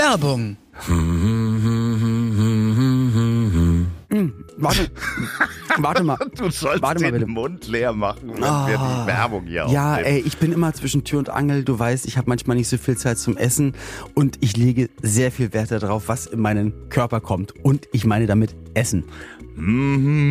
Werbung. Hm, warte, warte mal. Du sollst Warte mal den bitte. Mund leer machen, wenn wir die Werbung hier Ja, aufnehmen. ey, ich bin immer zwischen Tür und Angel. Du weißt, ich habe manchmal nicht so viel Zeit zum Essen und ich lege sehr viel Wert darauf, was in meinen Körper kommt. Und ich meine damit Essen.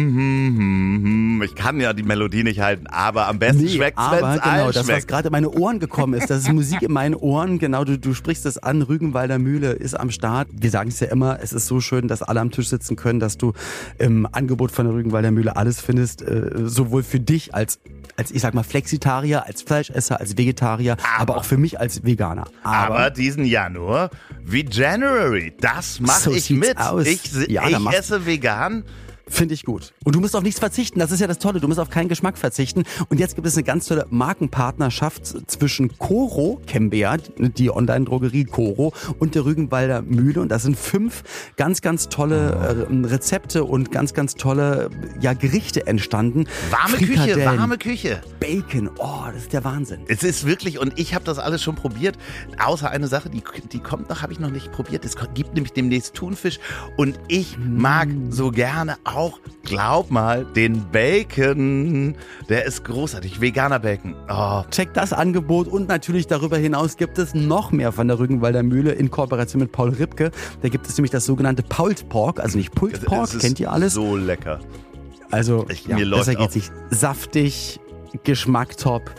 Mhm, Ich kann ja die Melodie nicht halten, aber am besten schmeckt's, aber wenn's genau, das, was schmeckt. gerade in meine Ohren gekommen ist, das ist Musik in meinen Ohren. Genau, du, du sprichst es an. Rügenwalder Mühle ist am Start. Wir sagen es ja immer, es ist so schön, dass alle am Tisch sitzen können, dass du im Angebot von der Rügenwalder Mühle alles findest, äh, sowohl für dich als als ich sag mal Flexitarier, als Fleischesser, als Vegetarier, aber, auch für mich als Veganer. Aber diesen Januar, wie January, das mache So ich mit. aus. Ich, Ja, ich esse vegan. Finde ich gut. Und du musst auf nichts verzichten. Das ist ja das Tolle. Du musst auf keinen Geschmack verzichten. Und jetzt gibt es eine ganz tolle Markenpartnerschaft zwischen Coro, Kembea, die Online-Drogerie Coro und der Rügenwalder Mühle. Und da sind fünf ganz, ganz tolle äh, Rezepte und ganz, ganz tolle ja, Gerichte entstanden. Warme Küche, warme Küche. Bacon. Oh, das ist der Wahnsinn. Es ist wirklich, und ich habe das alles schon probiert, außer eine Sache, die, die kommt noch, habe ich noch nicht probiert. Es gibt nämlich demnächst Thunfisch und ich mag so gerne auch, glaub mal, den Bacon. Der ist großartig, veganer Bacon. Oh, Checkt das Angebot und natürlich darüber hinaus gibt es noch mehr von der Rügenwalder Mühle in Kooperation mit Paul Ripke. Da gibt es nämlich das sogenannte Pulled Pork, also nicht Pulled Pork, kennt ihr alles? So lecker. Also Ich- ja, auch- geht's nicht. Saftig, Geschmack top,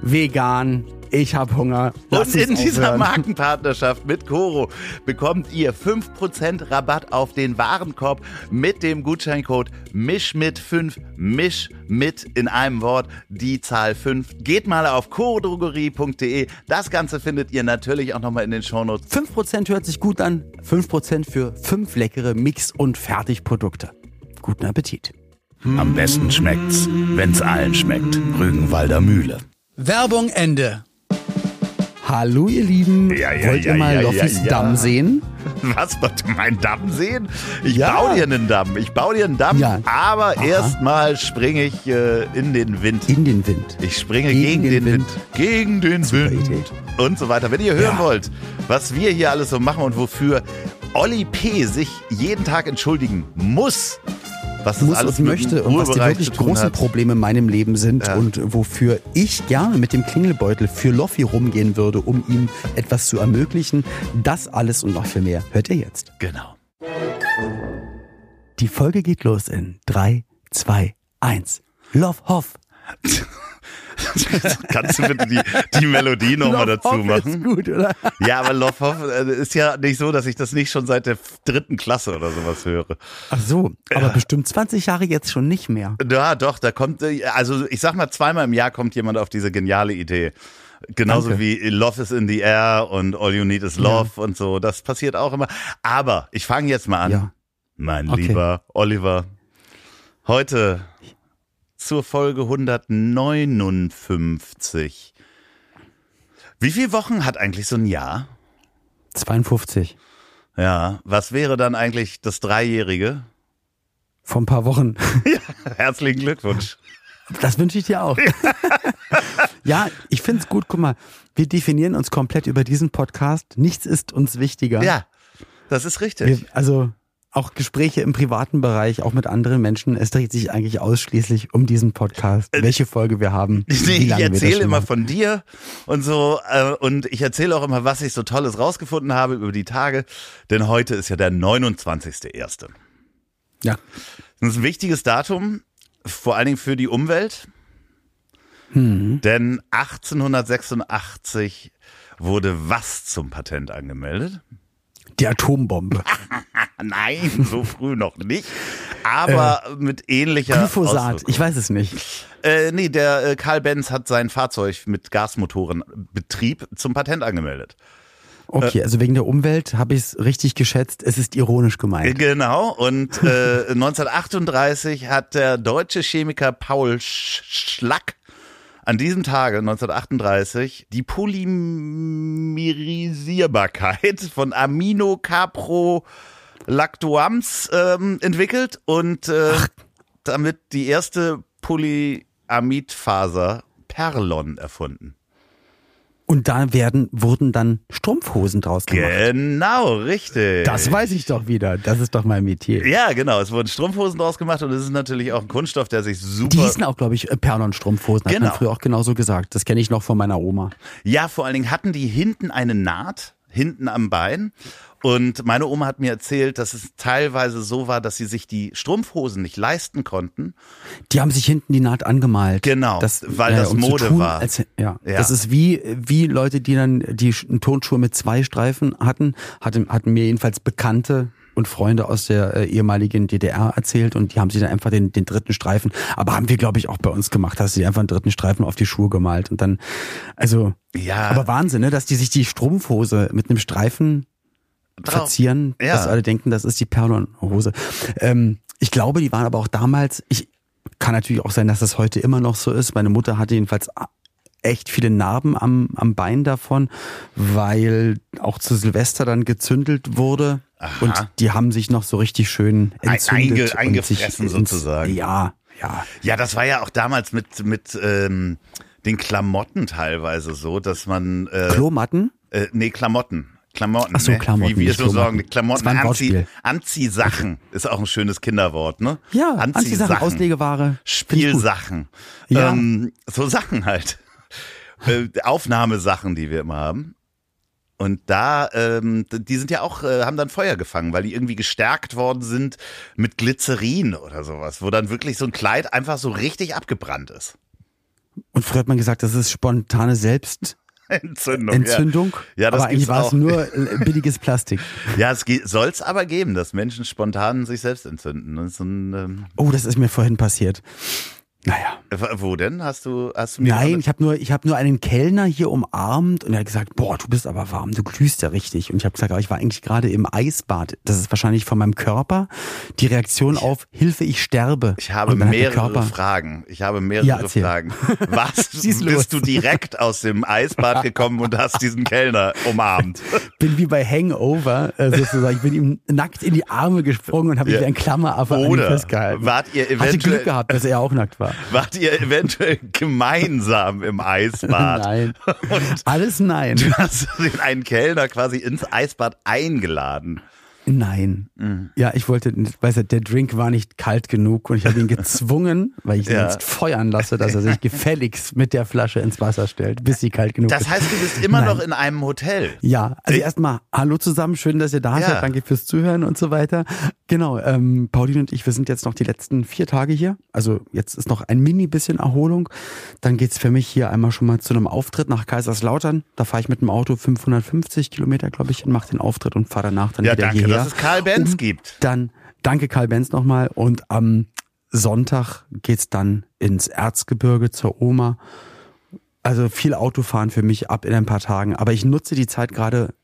vegan, ich hab Hunger. Lass Und in dieser aufhören. Markenpartnerschaft mit Coro bekommt ihr 5% Rabatt auf den Warenkorb mit dem Gutscheincode MISCH5, MISCH mit in einem Wort, die Zahl 5. Geht mal auf corodrogerie.de. Das Ganze findet ihr natürlich auch nochmal in den Shownotes. 5% hört sich gut an, 5% für 5 leckere Mix- und Fertigprodukte. Guten Appetit. Am besten schmeckt's, wenn's allen schmeckt. Rügenwalder Mühle. Werbung Ende. Hallo ihr Lieben, Ja, ja, wollt ihr mal ja, Loffis. Damm sehen? Was, wollt ihr meinen Damm sehen? Ich baue dir einen Damm. Ich baue dir einen Damm, aber erstmal springe ich äh, in den Wind. In den Wind. Ich springe gegen, den, Wind. Gegen den Super Wind. Idee. Und so weiter. Wenn ihr hören wollt, was wir hier alles so machen und wofür Olli P. sich jeden Tag entschuldigen muss, was muss alles und möchte und was die wirklich großen hat. Probleme in meinem Leben sind Ja. und wofür ich gerne mit dem Klingelbeutel für Loffi rumgehen würde, um ihm etwas zu ermöglichen. Das alles und noch viel mehr hört ihr jetzt. Genau. Die Folge geht los in 3, 2, 1. Love Hoff. Kannst du bitte die, die Melodie nochmal dazu machen? Ist gut, oder? Ja, aber Love Hoff äh, ist ja nicht so, dass ich das nicht schon seit der dritten Klasse oder sowas höre. Ach so, aber bestimmt 20 Jahre jetzt schon nicht mehr. Ja, doch, da kommt, äh, also ich sag mal, zweimal im Jahr kommt jemand auf diese geniale Idee. Genauso Danke. wie Love is in the air und All You Need is Love und so. Das passiert auch immer. Aber ich fange jetzt mal an. Ja. Mein Okay. lieber Oliver. Heute zur Folge 159. Wie viele Wochen hat eigentlich so ein Jahr? 52. Ja, was wäre dann eigentlich das Dreijährige? Vor ein paar Wochen. Herzlichen Glückwunsch. Das wünsche ich dir auch. ja, ich finde es gut. Guck mal, wir definieren uns komplett über diesen Podcast. Nichts ist uns wichtiger. Ja, das ist richtig. Wir, also auch Gespräche im privaten Bereich, auch mit anderen Menschen. Es dreht sich eigentlich ausschließlich um diesen Podcast. Welche Folge wir haben. Nee, ich erzähle immer von dir und so äh, und ich erzähle auch immer, was ich so Tolles rausgefunden habe über die Tage, denn heute ist ja der 29.01. Ja. Das ist ein wichtiges Datum, vor allen Dingen für die Umwelt, Hm. denn 1886 wurde was zum Patent angemeldet? Die Atombombe. Nein, so früh noch nicht, aber mit ähnlicher Glyphosat. Ich weiß es nicht. Äh, nee, der äh, Karl Benz hat sein Fahrzeug mit Gasmotorenbetrieb zum Patent angemeldet. Okay, also wegen der Umwelt habe ich es richtig geschätzt. Es ist ironisch gemeint. Genau, und äh, 1938 hat der deutsche Chemiker Paul Sch- Schlack an diesem Tage, 1938, die Polymerisierbarkeit von Aminocaprolactoams ähm, entwickelt und äh, damit die erste Polyamidfaser Perlon erfunden. Und da werden, wurden dann Strumpfhosen draus gemacht. Genau, richtig. Das weiß ich doch wieder. Das ist doch mein Metier. Ja, genau. Es wurden Strumpfhosen draus gemacht und es ist natürlich auch ein Kunststoff, der sich super. Die hießen auch, glaube ich, Perlon-Strumpfhosen. Hat Genau. man früher auch genauso gesagt. Das kenne ich noch von meiner Oma. Ja, vor allen Dingen hatten die hinten eine Naht, hinten am Bein. Und meine Oma hat mir erzählt, dass es teilweise so war, dass sie sich die Strumpfhosen nicht leisten konnten. Die haben sich hinten die Naht angemalt. Genau, weil das um Mode tun, war. Als, ja. Ja. das ist wie wie Leute, die dann die Sch- Tonschuhe mit zwei Streifen hatten, hatten, hatten mir jedenfalls Bekannte und Freunde aus der äh, ehemaligen DDR erzählt und die haben sich dann einfach den, den dritten Streifen, aber haben wir glaube ich auch bei uns gemacht, hast du einfach einen dritten Streifen auf die Schuhe gemalt und dann, also, Ja. aber Wahnsinn, ne, dass die sich die Strumpfhose mit einem Streifen Drauf. verzieren, Ja. dass alle denken, das ist die Perlonhose. Ähm, ich glaube, die waren aber auch damals, ich kann natürlich auch sein, dass das heute immer noch so ist. Meine Mutter hatte jedenfalls echt viele Narben am, am Bein davon, weil auch zu Silvester dann gezündelt wurde Aha. und die haben sich noch so richtig schön entzündet. einge- eingefressen sozusagen. Ja, ja. Ja, das war ja auch damals mit, mit ähm, den Klamotten teilweise so, dass man. Äh, Klomatten? Äh, nee, Klamotten. Klamotten. Ach so, ne? Klamotten, Wie wir so sagen, Klamotten, Anzieh. Anziehsachen ist auch ein schönes Kinderwort, ne? Ja, Anziehsachen, Auslegeware. Ich gut. Spielsachen. Ja. Ähm, so Sachen halt. Äh, Aufnahmesachen, die wir immer haben. Und da, ähm, die sind ja auch, äh, haben dann Feuer gefangen, weil die irgendwie gestärkt worden sind mit Glycerin oder sowas, wo dann wirklich so ein Kleid einfach so richtig abgebrannt ist. Und früher hat man gesagt, das ist spontane Selbstentzündung. Entzündung. Ja, ja das aber eigentlich war es nur äh, billiges Plastik. Ja, es soll es aber geben, dass Menschen spontan sich selbst entzünden. Das ein, ähm, Oh, das ist mir vorhin passiert. Naja. wo denn? Hast du, hast du mir Nein, ich habe nur, ich habe nur einen Kellner hier umarmt und er hat gesagt, boah, du bist aber warm, du glühst ja richtig. Und ich habe gesagt, aber ich war eigentlich gerade im Eisbad. Das ist wahrscheinlich von meinem Körper die Reaktion auf Hilfe, ich sterbe. Ich habe mehrere Fragen. Ich habe mehrere Ja. Fragen. Was Schieß los. bist du direkt aus dem Eisbad gekommen und hast diesen Kellner umarmt? bin wie bei Hangover äh, sozusagen. Ich bin ihm nackt in die Arme gesprungen und habe Ja. mich wie ein Klammeraffe festgehalten. wart ihr Hatte eventuell Glück gehabt, dass er auch nackt war. wart ihr eventuell gemeinsam im Eisbad? Nein. Alles nein. Du hast den einen Kellner quasi ins Eisbad eingeladen. Nein. Mhm. Ja, ich wollte, weißt du, der Drink war nicht kalt genug und ich habe ihn gezwungen, weil ich ihn Ja. jetzt feuern lasse, dass er sich gefälligst mit der Flasche ins Wasser stellt, bis sie kalt genug Das ist. heißt, du bist immer Nein. noch in einem Hotel. Ja, also erstmal Hallo zusammen, schön, dass ihr da Ja. seid, danke fürs Zuhören und so weiter. Genau, ähm, Pauline und ich, wir sind jetzt noch die letzten vier Tage hier. Also jetzt ist noch ein mini bisschen Erholung. Dann geht's für mich hier einmal schon mal zu einem Auftritt nach Kaiserslautern. Da fahre ich mit dem Auto 550 Kilometer, glaube ich, hin, mache den Auftritt und fahre danach dann Ja, wieder danke, hierher. Dass es Karl Benz um gibt. Dann danke Karl Benz nochmal und am Sonntag geht's dann ins Erzgebirge zur Oma. Also viel Autofahren für mich ab in ein paar Tagen. Aber ich nutze die Zeit gerade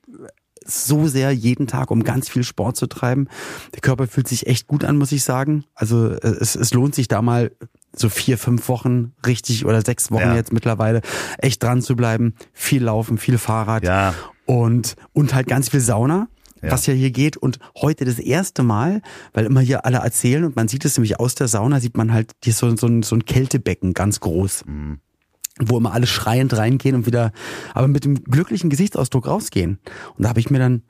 so sehr jeden Tag, um ganz viel Sport zu treiben. Der Körper fühlt sich echt gut an, muss ich sagen. Also äh, es, es lohnt sich da mal so vier, fünf Wochen richtig oder sechs Wochen Ja. jetzt mittlerweile echt dran zu bleiben. Viel Laufen, viel Fahrrad Ja. und, und halt ganz viel Sauna. Ja. Was ja hier geht und heute das erste Mal, weil immer hier alle erzählen und man sieht es nämlich aus der Sauna, sieht man halt hier so, so, ein, so ein Kältebecken ganz groß Mhm. wo immer alle schreiend reingehen und wieder, aber mit dem glücklichen Gesichtsausdruck rausgehen. Und da habe ich mir dann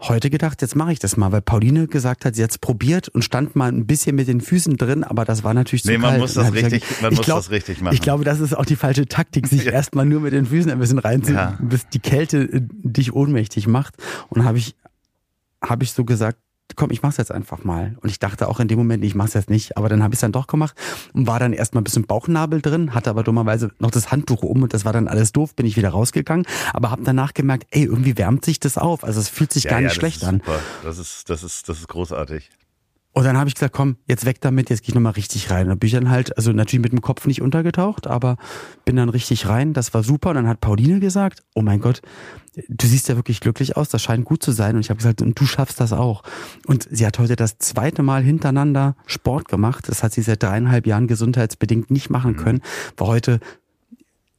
heute gedacht, jetzt mache ich das mal, weil Pauline gesagt hat, sie hat's probiert und stand mal ein bisschen mit den Füßen drin, aber das war natürlich zu Nee, man kalt. muss das richtig- man ich muss glaub, das richtig machen. Ich glaube, das ist auch die falsche Taktik, sich Ja. erstmal nur mit den Füßen ein bisschen reinzu, Ja. bis die Kälte äh, dich ohnmächtig macht. Und habe ich, habe ich so gesagt, komm, ich mach's jetzt einfach mal. Und ich dachte auch in dem Moment, ich mach's jetzt nicht, aber dann habe ich dann doch gemacht und war dann erstmal ein bisschen Bauchnabel drin, hatte aber dummerweise noch das Handtuch um und das war dann alles doof, bin ich wieder rausgegangen, aber habe danach gemerkt, ey, irgendwie wärmt sich das auf, also es fühlt sich gar nicht das schlecht ist an. Super. Das ist, das ist, das ist großartig. Und dann habe ich gesagt, komm, jetzt weg damit, jetzt gehe ich nochmal richtig rein. Dann bin ich dann halt, also natürlich mit dem Kopf nicht untergetaucht, aber bin dann richtig rein. Das war super. Und dann hat Pauline gesagt, oh mein Gott, du siehst ja wirklich glücklich aus, das scheint gut zu sein. Und ich habe gesagt, und du schaffst das auch. Und sie hat heute das zweite Mal hintereinander Sport gemacht. Das hat sie seit dreieinhalb Jahren gesundheitsbedingt nicht machen können. War heute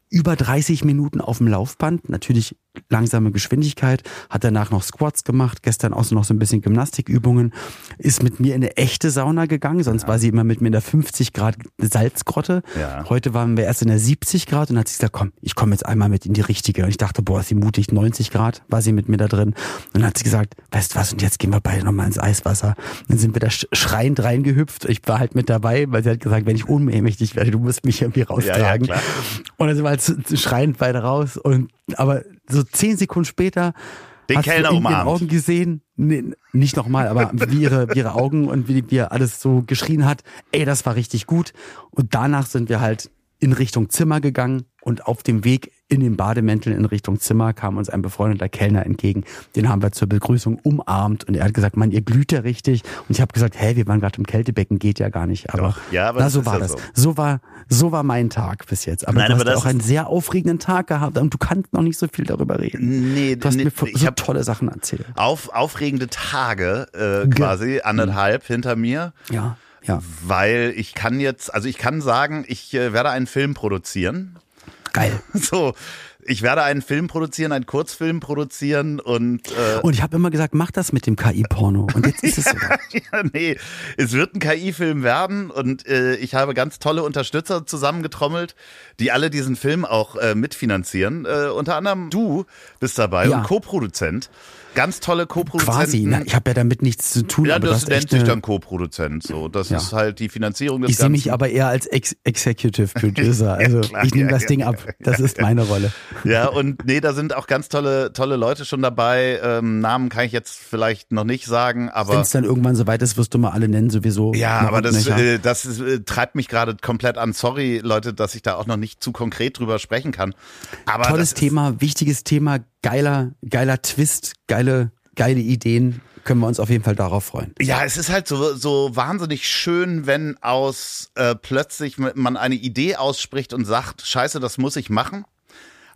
über 30 Minuten auf dem Laufband, natürlich langsame Geschwindigkeit, hat danach noch Squats gemacht, gestern auch so noch so ein bisschen Gymnastikübungen, ist mit mir in eine echte Sauna gegangen, sonst ja. war sie immer mit mir in der 50 Grad Salzgrotte. Ja. Heute waren wir erst in der 70 Grad und hat sie gesagt, komm, ich komme jetzt einmal mit in die richtige. Und ich dachte, boah, ist sie mutig, 90 Grad war sie mit mir da drin. Und dann hat sie gesagt, weißt du was, und jetzt gehen wir beide nochmal ins Eiswasser. Und dann sind wir da schreiend reingehüpft. Ich war halt mit dabei, weil sie hat gesagt, wenn ich ohnmächtig werde, du musst mich irgendwie raustragen. Ja, und dann sind wir halt schreiend beide raus und aber so zehn Sekunden später den hast Kellner du in ihren Augen gesehen, nee, nicht nochmal, aber wie ihre, wie ihre Augen und wie, wie alles so geschrien hat, ey, das war richtig gut. Und danach sind wir halt in Richtung Zimmer gegangen und auf dem Weg in den Bademänteln in Richtung Zimmer kam uns ein befreundeter Kellner entgegen. Den haben wir zur Begrüßung umarmt und er hat gesagt, Mann, ihr glüht ja richtig. Und ich habe gesagt, hä, wir waren gerade im Kältebecken, geht ja gar nicht. Aber, Doch, ja, aber na, so war das. So. so. war so war mein Tag bis jetzt. Aber Nein, du aber hast auch einen sehr aufregenden Tag gehabt und du kannst noch nicht so viel darüber reden. Nee, du hast nee, mir so ich tolle Sachen erzählt. Auf, aufregende Tage äh, quasi, anderthalb mhm. hinter mir. Ja. Ja. Weil ich kann jetzt, also ich kann sagen, ich äh, werde einen Film produzieren. Geil. So, ich werde einen Film produzieren, einen Kurzfilm produzieren und äh, und ich habe immer gesagt, mach das mit dem KI-Porno und jetzt ist es so. ja, nee, es wird ein KI-Film werden und äh, ich habe ganz tolle Unterstützer zusammengetrommelt, die alle diesen Film auch äh, mitfinanzieren. Äh, unter anderem du bist dabei ja. und Co-Produzent. Ganz tolle Co-Produzenten. Quasi, na, ich habe ja damit nichts zu tun. Ja, das nennt sich dann Co-Produzent. So, das ja. ist halt die Finanzierung des Ich sehe mich aber eher als Ex Executive Producer. Also ja, klar, ich nehme das Ding ab. Das ist meine Rolle. Ja, und nee, da sind auch ganz tolle, tolle Leute schon dabei. Ähm, Namen kann ich jetzt vielleicht noch nicht sagen, aber. Wenn es dann irgendwann soweit ist, wirst du mal alle nennen, sowieso. Ja, aber das, äh, das ist, äh, treibt mich gerade komplett an. Sorry, Leute, dass ich da auch noch nicht zu konkret drüber sprechen kann. Aber Tolles Thema, wichtiges Thema, geiler, geiler Twist, geile, geile Ideen. Können wir uns auf jeden Fall darauf freuen. Ja, es ist halt so, so wahnsinnig schön, wenn aus äh, plötzlich man eine Idee ausspricht und sagt, scheiße, das muss ich machen.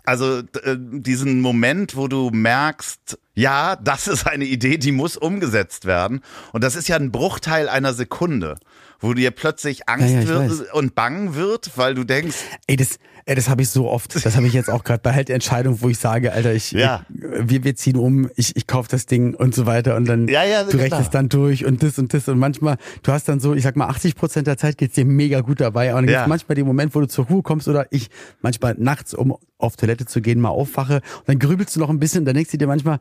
Also äh, diesen Moment, wo du merkst, ja, das ist eine Idee, die muss umgesetzt werden. Und das ist ja ein Bruchteil einer Sekunde, wo dir plötzlich Angst ja, ja, wird und bang wird, weil du denkst. Ey, das, ey, das habe ich so oft. Das habe ich jetzt auch gerade bei halt der Entscheidung, wo ich sage, Alter, ich, ja. wir, wir ziehen um, ich, ich kaufe das Ding und so weiter und dann ja, ja, du rechnest dann durch und das und das und manchmal, du hast dann so, ich sag mal, 80 Prozent der Zeit geht's dir mega gut dabei. Und dann ja. gibt's manchmal den Moment, wo du zur Ruhe kommst oder ich manchmal nachts, um auf Toilette zu gehen, mal aufwache und dann grübelst du noch ein bisschen, dann denkst du dir manchmal,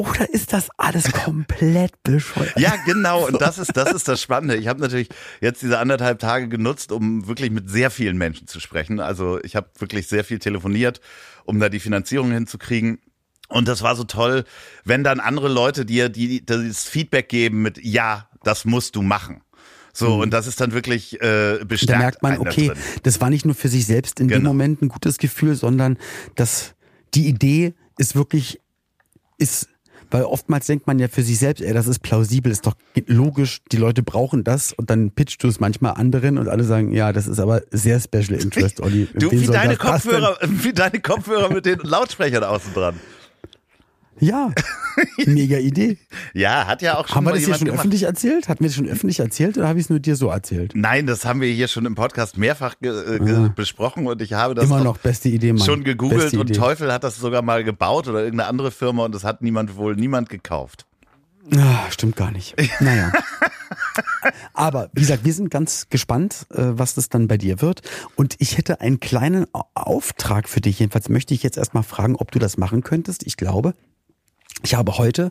oder ist das alles komplett bescheuert? Ja, genau. Und das ist, das ist das Spannende. Ich habe natürlich jetzt diese anderthalb Tage genutzt, um wirklich mit sehr vielen Menschen zu sprechen. Also ich habe wirklich sehr viel telefoniert, um da die Finanzierung hinzukriegen. Und das war so toll, wenn dann andere Leute dir die, das Feedback geben mit, ja, das musst du machen. So, mhm. und das ist dann wirklich äh, bestärkt. Da merkt man, okay, da das war nicht nur für sich selbst in genau. dem Moment ein gutes Gefühl, sondern dass die Idee ist wirklich, ist weil oftmals denkt man ja für sich selbst, ey, das ist plausibel, ist doch logisch, die Leute brauchen das und dann pitchst du es manchmal anderen und alle sagen, ja, das ist aber sehr Special Interest, Olli. Du, wie deine Kopfhörer, wie deine Kopfhörer mit den Lautsprechern außen dran. Ja, mega Idee. ja, hat ja auch schon Haben wir das hier schon gemacht. öffentlich erzählt? Hatten wir das schon öffentlich erzählt oder habe ich es nur dir so erzählt? Nein, das haben wir hier schon im Podcast mehrfach äh, ah. besprochen und ich habe das Immer noch beste Idee, Mann. schon gegoogelt beste und Idee. Teufel hat das sogar mal gebaut oder irgendeine andere Firma und das hat niemand wohl niemand gekauft. Ah, stimmt gar nicht. Naja. Aber wie gesagt, wir sind ganz gespannt, äh, was das dann bei dir wird. Und ich hätte einen kleinen Auftrag für dich. Jedenfalls möchte ich jetzt erstmal fragen, ob du das machen könntest. Ich glaube, ich habe heute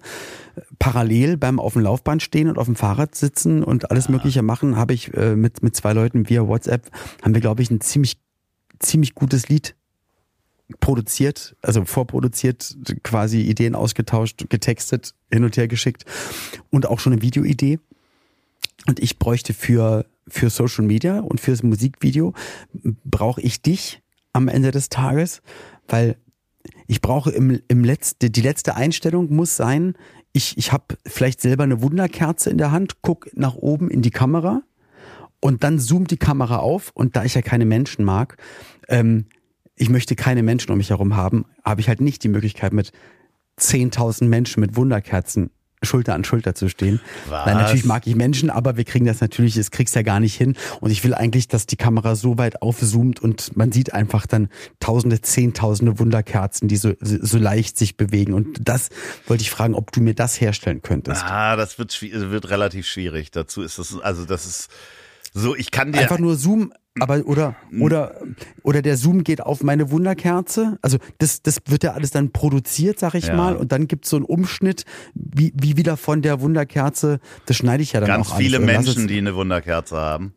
äh, parallel beim auf dem Laufband stehen und auf dem Fahrrad sitzen und alles Mögliche machen, habe ich äh, mit, mit zwei Leuten via WhatsApp, haben wir, glaube ich, ein ziemlich, ziemlich gutes Lied produziert, also vorproduziert, quasi Ideen ausgetauscht, getextet, hin und her geschickt und auch schon eine Videoidee. Und ich bräuchte für, für Social Media und fürs Musikvideo brauche ich dich am Ende des Tages, weil ich brauche im, im letzte, die letzte Einstellung muss sein, ich, ich habe vielleicht selber eine Wunderkerze in der Hand, guck nach oben in die Kamera und dann zoomt die Kamera auf und da ich ja keine Menschen mag, ähm, ich möchte keine Menschen um mich herum haben, habe ich halt nicht die Möglichkeit mit 10.000 Menschen mit Wunderkerzen Schulter an Schulter zu stehen. Was? Nein, natürlich mag ich Menschen, aber wir kriegen das natürlich, es kriegst ja gar nicht hin. Und ich will eigentlich, dass die Kamera so weit aufzoomt und man sieht einfach dann tausende, zehntausende Wunderkerzen, die so, so leicht sich bewegen. Und das wollte ich fragen, ob du mir das herstellen könntest. Ah, das wird, wird relativ schwierig. Dazu ist das, also das ist so, ich kann dir. Einfach nur Zoom, aber oder oder oder der Zoom geht auf meine Wunderkerze. Also das das wird ja alles dann produziert, sag ich Ja. mal, und dann gibt's so einen Umschnitt, wie wie wieder von der Wunderkerze. Das schneide ich ja dann ganz auch viele Menschen, die eine Wunderkerze haben.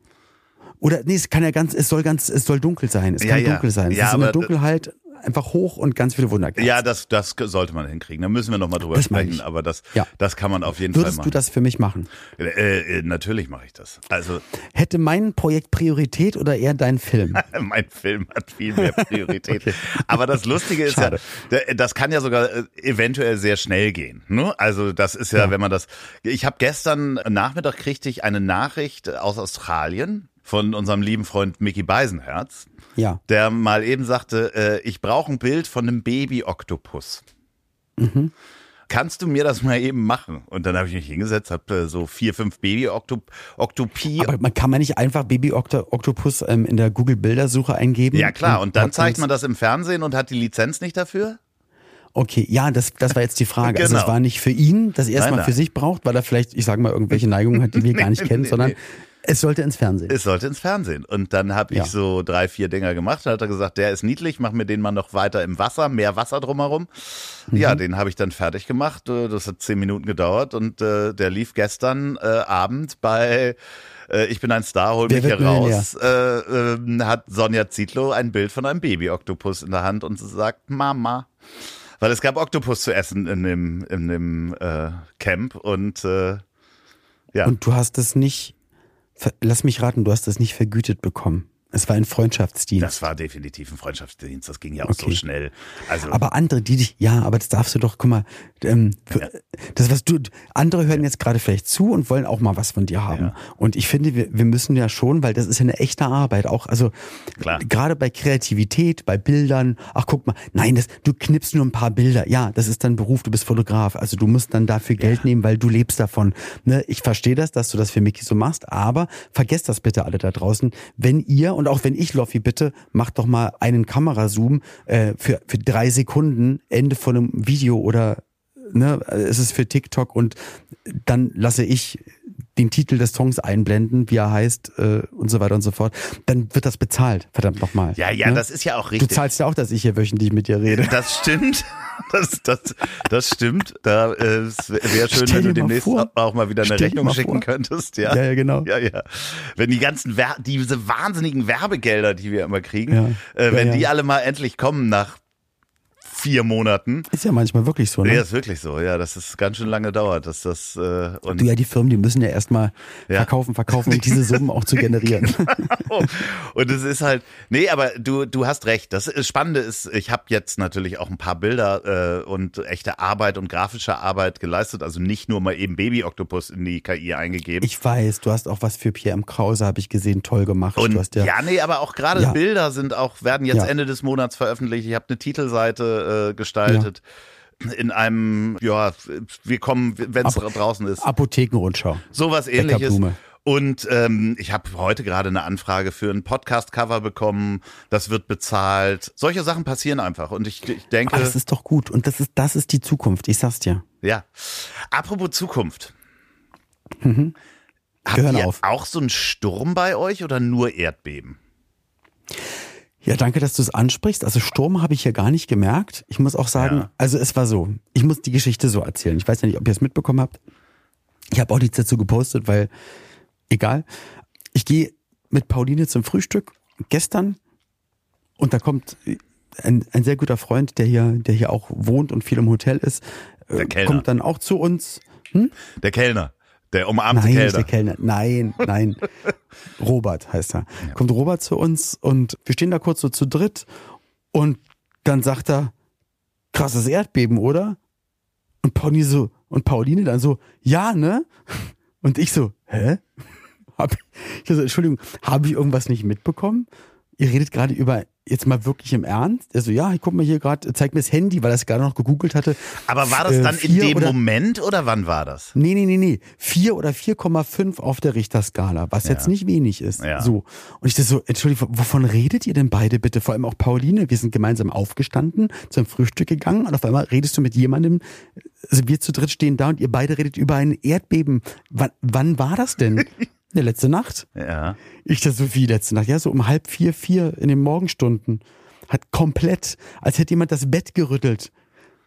oder nee, es kann ja ganz, es soll ganz, es soll dunkel sein. Es Ja, kann ja. dunkel sein. Es Ja, ist aber- Dunkelheit einfach hoch und ganz viele Wunderkerzen. Ja, das, das sollte man hinkriegen. Da müssen wir nochmal drüber Das sprechen, aber das, Ja. das kann man auf jeden Würdest Fall du machen. das für mich machen? Äh, äh, natürlich mache ich das. Also Hätte mein Projekt Priorität oder eher dein Film? mein Film hat viel mehr Priorität. Aber das Lustige ist Schade. ja, da- das kann ja sogar äh, eventuell sehr schnell gehen. Ne? Also das ist ja, Ja. wenn man das. Ich habe gestern Nachmittag kriegte ich eine Nachricht aus Australien von unserem lieben Freund Mickey Beisenherz, Ja. der mal eben sagte, äh, ich brauche ein Bild von einem Baby-Oktopus. Kannst du mir das mal eben machen? Und dann habe ich mich hingesetzt, habe äh, so vier, fünf Baby-Oktopie Aber man kann man nicht einfach Baby -Okto Oktopus ähm, in der Google Bildersuche eingeben? Ja klar, und dann zeigt man das im Fernsehen und hat die Lizenz nicht dafür? Okay, ja, das, das war jetzt die Frage. Also Genau. es war nicht für ihn, dass er es Nein, mal nein. für sich braucht, weil er vielleicht, ich sage mal, irgendwelche Neigungen hat, die wir gar nicht Nee, kennen, nee, sondern nee. Es sollte ins Fernsehen. Es sollte ins Fernsehen. Und dann habe ich Ja. so drei, vier Dinger gemacht. Dann hat er gesagt, der ist niedlich, mach mir den mal noch weiter im Wasser, mehr Wasser drumherum. Mhm. Ja, den habe ich dann fertig gemacht. Äh, Das hat zehn Minuten gedauert und äh, der lief gestern äh, Abend bei äh, Ich bin ein Star, hol mich hier raus. Äh, äh, hat Sonja Zietlow ein Bild von einem Baby-Oktopus in der Hand und sie sagt, Mama. Weil es gab Oktopus zu essen in dem, in dem äh, Camp und äh, ja. Und du hast es nicht, lass mich raten, du hast es nicht vergütet bekommen. Es war ein Freundschaftsdienst. Das war definitiv ein Freundschaftsdienst, das ging ja auch so Okay. schnell. Also Aber andere, die dich, ja, aber das darfst du doch, guck mal, ähm, für, das was du, andere hören jetzt gerade vielleicht zu und wollen auch mal was von dir haben. Ja. Und ich finde, wir, wir müssen ja schon, weil das ist ja eine echte Arbeit, auch, also Klar. gerade bei Kreativität, bei Bildern, ach guck mal, nein, das, du knippst nur ein paar Bilder, ja, das ist dein Beruf, du bist Fotograf, also du musst dann dafür Geld nehmen, weil du lebst davon. Ne? Ich verstehe das, dass du das für Mickey so machst, aber vergesst das bitte alle da draußen, wenn ihr und auch wenn ich, Loffi, bitte, macht doch mal einen Kamerazoom äh, für, für drei Sekunden, Ende von einem Video oder ne, es ist für TikTok und dann lasse ich den Titel des Songs einblenden, wie er heißt äh, und so weiter und so fort, dann wird das bezahlt, verdammt nochmal. ja, ja, ne? das ist ja auch Du richtig. zahlst ja auch, dass ich hier wöchentlich mit dir rede. Das stimmt. Das, das, das stimmt. Da äh, es wäre schön, Stell wenn du demnächst vor. auch mal wieder eine Stell Rechnung mal schicken vor. könntest. Ja, Ja, ja, genau. Ja, ja. Wenn die ganzen Wer diese wahnsinnigen Werbegelder, die wir immer kriegen, Ja. äh, Ja, wenn ja. die alle mal endlich kommen nach vier Monaten. Ist ja manchmal wirklich so, ne? Ja, ist wirklich so. Ja, dass es ganz schön lange dauert, dass das äh, und Du ja, die Firmen, die müssen ja erstmal Ja. verkaufen, verkaufen, um diese Summen auch zu generieren. Und es ist halt, nee, aber du, du hast recht. Das Spannende ist, ich habe jetzt natürlich auch ein paar Bilder äh, und echte Arbeit und grafische Arbeit geleistet. Also nicht nur mal eben Baby-Oktopus in die KI eingegeben. Ich weiß, du hast auch was für Pierre M. Krause, habe ich gesehen, toll gemacht. und du hast ja, ja, nee, aber auch gerade Ja. Bilder sind auch, werden jetzt. Ende des Monats veröffentlicht. Ich habe eine Titelseite äh, gestaltet. In einem, ja, wir kommen, wenn es draußen ist. Apothekenrundschau. Sowas ähnliches. Und ähm, ich habe heute gerade eine Anfrage für ein Podcast-Cover bekommen. Das wird bezahlt. Solche Sachen passieren einfach. Und ich, ich denke, Aber das ist doch gut. Und das ist, das ist die Zukunft, ich sag's dir. ja. Apropos Zukunft. Habt Mhm. hören ihr auf. auch so einen Sturm bei euch oder nur Erdbeben? Ja, danke, dass du es ansprichst. Also Sturm habe ich hier gar nicht gemerkt. Ich muss auch sagen, Ja. also es war so. Ich muss die Geschichte so erzählen. Ich weiß ja nicht, ob ihr es mitbekommen habt. Ich habe auch nichts dazu gepostet, weil egal. Ich gehe mit Pauline zum Frühstück gestern und da kommt ein, ein sehr guter Freund, der hier, der hier auch wohnt und viel im Hotel ist, äh, Der Kellner. kommt dann auch zu uns. Der Kellner. Der umarmte Nein, nicht Kellner. der Kellner. Nein, nein. Robert heißt er. Kommt Robert zu uns und wir stehen da kurz so zu dritt und dann sagt er, krasses Erdbeben, oder? Und Pauline so, und Pauline dann so, ja, ne? Und ich so, hä? Hab ich so, Entschuldigung, habe ich irgendwas nicht mitbekommen? Ihr redet gerade über jetzt mal wirklich im Ernst? Also ja, ich guck mal hier gerade, zeig mir das Handy, weil es gerade noch gegoogelt hatte. Aber war das Äh, dann in vier dem oder- Moment oder wann war das? Nee, nee, nee, nee. 4 oder 4,5 auf der Richterskala, was jetzt nicht wenig ist. Ja. So. Und ich dachte so, Entschuldigung, wovon redet ihr denn beide bitte? Vor allem auch Pauline, wir sind gemeinsam aufgestanden, zum Frühstück gegangen und auf einmal redest du mit jemandem, also wir zu dritt stehen da und ihr beide redet über ein Erdbeben. Wann, wann war das denn? Ja, letzte Nacht. Ja. Ich das so wie letzte Nacht, ja, so um halb vier, vier in den Morgenstunden. Hat komplett, als hätte jemand das Bett gerüttelt.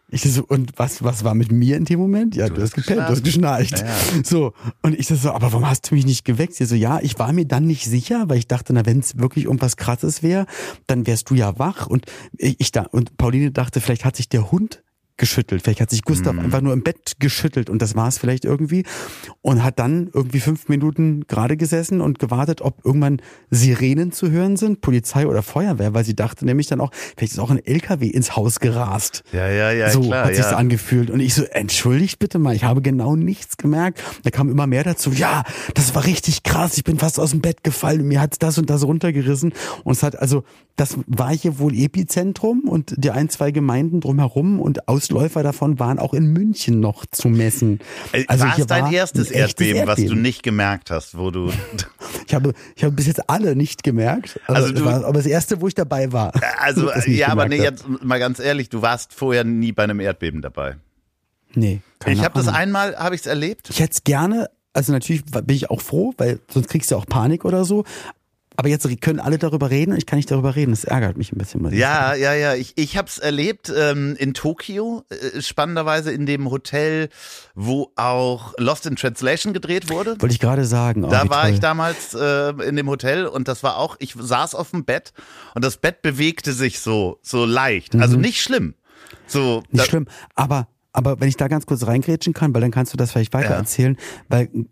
Ich das so, und was, was war mit mir in dem Moment? Ja, du, hast gepennt, du hast geschnarcht. Ja. So. Und ich das so, aber warum hast du mich nicht geweckt? Sie so, ja, ich war mir dann nicht sicher, weil ich dachte, na, wenn es wirklich irgendwas krasses wäre, dann wärst du ja wach. Und ich da, und Pauline dachte, vielleicht hat sich der Hund geschüttelt. Vielleicht hat sich Gustav einfach nur im Bett geschüttelt und das war es vielleicht irgendwie. Und hat dann irgendwie fünf Minuten gerade gesessen und gewartet, ob irgendwann Sirenen zu hören sind, Polizei oder Feuerwehr, weil sie dachte nämlich dann auch, vielleicht ist auch ein LKW ins Haus gerast. Ja, ja, ja, so klar. hat sich ja. angefühlt. Und ich so, entschuldigt bitte mal, ich habe genau nichts gemerkt. Da kam immer mehr dazu, ja, das war richtig krass, ich bin fast aus dem Bett gefallen und mir hat das und das runtergerissen. Und es hat also, das war hier wohl Epizentrum und die ein, zwei Gemeinden drumherum und Ausläufer davon waren auch in München noch zu messen. Äh, Also war es dein war erstes echtes Erdbeben, was du Erdbeben. nicht gemerkt hast, wo du. Ich habe, ich habe bis jetzt alle nicht gemerkt. Also, Also du- war aber das erste, wo ich dabei war. Also, das nicht ja, aber nee, jetzt mal ganz ehrlich, du warst vorher nie bei einem Erdbeben dabei. Nee. ich habe das einmal, habe ich es erlebt. Ich hätte es gerne, also natürlich bin ich auch froh, weil sonst kriegst du auch Panik oder so. Aber jetzt können alle darüber reden und ich kann nicht darüber reden. Das ärgert mich ein bisschen. Ja, ja, ja. Ich, ich habe es erlebt ähm, in Tokio, äh, spannenderweise in dem Hotel, wo auch Lost in Translation gedreht wurde. Wollte ich gerade sagen. Oh, Da war toll. ich damals äh, in dem Hotel und das war auch, ich saß auf dem Bett und das Bett bewegte sich so, so leicht. Also nicht schlimm. So, Nicht schlimm. Aber, aber wenn ich da ganz kurz reingrätschen kann, weil dann kannst du das vielleicht weiter erzählen, weil es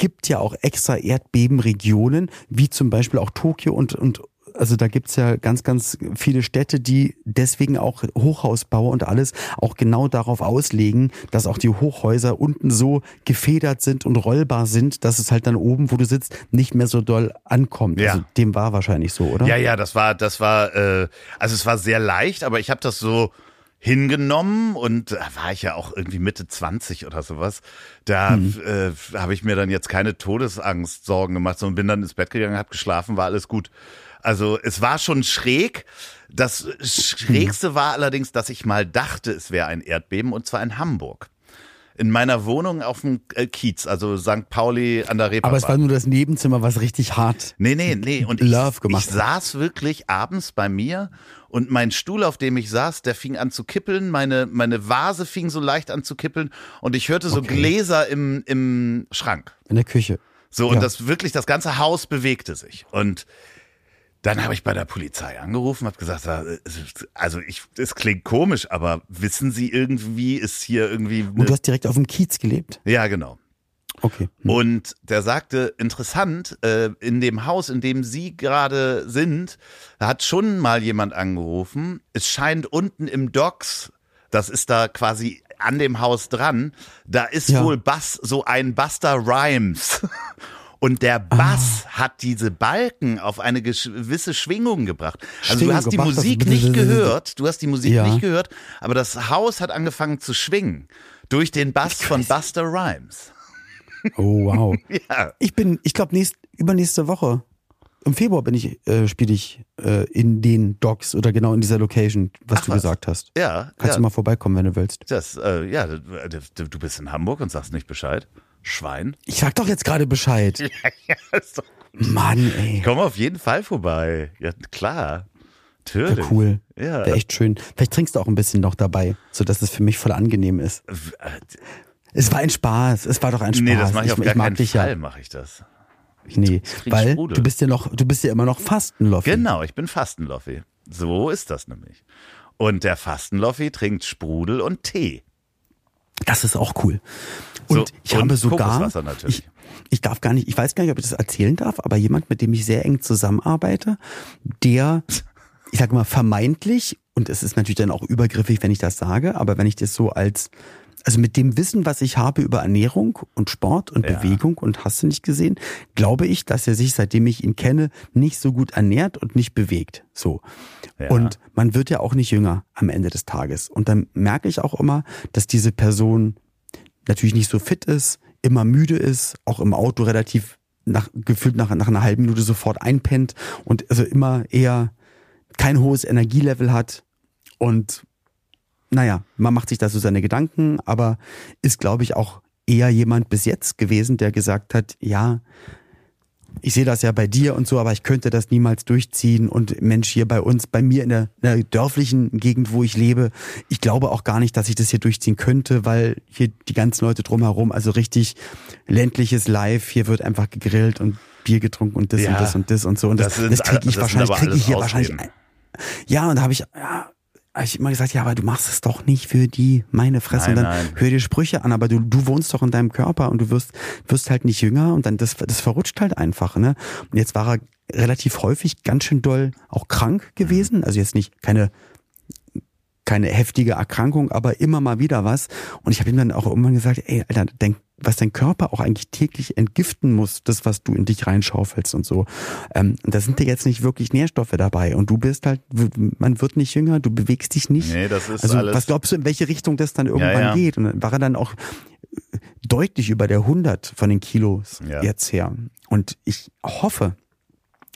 gibt ja auch extra Erdbebenregionen, wie zum Beispiel auch Tokio und, und also da gibt's ja ganz, ganz viele Städte, die deswegen auch Hochhausbauer und alles auch genau darauf auslegen, dass auch die Hochhäuser unten so gefedert sind und rollbar sind, dass es halt dann oben, wo du sitzt, nicht mehr so doll ankommt. Ja. Also dem war wahrscheinlich so, oder? Ja, ja, das war, das war, äh, also es war sehr leicht, aber ich habe das so hingenommen und da war ich ja auch irgendwie Mitte 20 oder sowas. Da äh, habe ich mir dann jetzt keine Todesangst Sorgen gemacht, sondern bin dann ins Bett gegangen, habe geschlafen, war alles gut. Also es war schon schräg. Das Schrägste war allerdings, dass ich mal dachte, es wäre ein Erdbeben und zwar in Hamburg. In meiner Wohnung auf dem äh, Kiez, also St. Pauli an der Reeperbahn. Aber es war nur das Nebenzimmer, was richtig hart. Nee, nee, nee. Und ich, Love gemacht ich saß wirklich abends bei mir und mein Stuhl, auf dem ich saß, der fing an zu kippeln. Meine, meine Vase fing so leicht an zu kippeln und ich hörte so Okay. Gläser im, im Schrank. In der Küche. So, und Ja. das wirklich, das ganze Haus bewegte sich. Und dann habe ich bei der Polizei angerufen, habe gesagt, es- also ich, es klingt komisch, aber wissen Sie irgendwie, ist hier irgendwie. Und du hast direkt auf dem Kiez gelebt? ja, genau. Okay. Hm. Und der sagte, interessant, äh, in dem Haus, in dem Sie gerade sind, da hat schon mal jemand angerufen. Es scheint unten im Docks, das ist da quasi an dem Haus dran, da ist Ja. wohl Bass, so ein Buster Rhymes. Und der Bass Ah. hat diese Balken auf eine gewisse Schwingung gebracht. Also Schwingung du hast die gebracht, also Musik das- nicht gehört, du hast die Musik Ja. nicht gehört, aber das Haus hat angefangen zu schwingen durch den Bass von Buster Rhymes. Oh, wow. Ja. Ich bin, ich glaube, nächst, übernächste Woche, im Februar bin ich, äh, spiele ich äh, in den Docks oder genau in dieser Location, was Ach, du was. gesagt hast. Ja, Kannst ja. du mal vorbeikommen, wenn du willst. Das, äh, ja, du bist in Hamburg und sagst nicht Bescheid. Schwein. Ich sag doch jetzt gerade Bescheid. ja, ist doch, Mann, ey. komm auf jeden Fall vorbei. Ja, klar. Natürlich. Wär cool. Ja. Wäre echt schön. Vielleicht trinkst du auch ein bisschen noch dabei, sodass es für mich voll angenehm ist. Es war ein Spaß. Es war doch ein Spaß. Nee, das mache ich, auf gar mag keinen Fall, ja. mache ich das. Nee, trink weil Sprudel. du bist ja noch, du bist ja immer noch Fastenloffi. Genau, ich bin Fastenloffi. So ist das nämlich. Und der Fastenloffi trinkt Sprudel und Tee. Das ist auch cool. Und So, ich und habe sogar, ich, ich darf gar nicht, ich weiß gar nicht, ob ich das erzählen darf, aber jemand, mit dem ich sehr eng zusammenarbeite, der, ich sage mal vermeintlich, und es ist natürlich dann auch übergriffig, wenn ich das sage, aber wenn ich das so als Also mit dem Wissen, was ich habe über Ernährung und Sport und Ja. Bewegung und hast du nicht gesehen, glaube ich, dass er sich, seitdem ich ihn kenne, nicht so gut ernährt und nicht bewegt. So. Ja. Und man wird ja auch nicht jünger am Ende des Tages. Und dann merke ich auch immer, dass diese Person natürlich nicht so fit ist, immer müde ist, auch im Auto relativ nach, gefühlt nach, nach einer halben Minute sofort einpennt und also immer eher kein hohes Energielevel hat und naja, man macht sich da so seine Gedanken, aber ist, glaube ich, auch eher jemand bis jetzt gewesen, der gesagt hat, ja, ich sehe das ja bei dir und so, aber ich könnte das niemals durchziehen. Und Mensch, hier bei uns, bei mir in der, in der dörflichen Gegend, wo ich lebe, ich glaube auch gar nicht, dass ich das hier durchziehen könnte, weil hier die ganzen Leute drumherum, also richtig ländliches Live, hier wird einfach gegrillt und Bier getrunken und das Ja, und das und das und so. Und das, das das, kriege ich wahrscheinlich, kriege ich hier wahrscheinlich. Ausreden. Ja, und da habe ich, ja, hab ich immer gesagt, ja, aber du machst es doch nicht für die, meine Fresse. Nein, und dann nein. hör dir Sprüche an, aber du, du wohnst doch in deinem Körper und du wirst, wirst halt nicht jünger und dann das, das verrutscht halt einfach, ne? Und jetzt war er relativ häufig ganz schön doll auch krank gewesen. Also jetzt nicht keine keine heftige Erkrankung, aber immer mal wieder was. Und ich habe ihm dann auch irgendwann gesagt, ey, Alter, dein, was dein Körper auch eigentlich täglich entgiften muss, das, was du in dich reinschaufelst und so. Ähm, da sind dir jetzt nicht wirklich Nährstoffe dabei. Und du bist halt, man wird nicht jünger, du bewegst dich nicht. Nee, das ist also alles. was glaubst du, in welche Richtung das dann irgendwann Ja, ja. geht? Und dann war er dann auch deutlich über der 100 von den Kilos Ja. jetzt her. Und ich hoffe,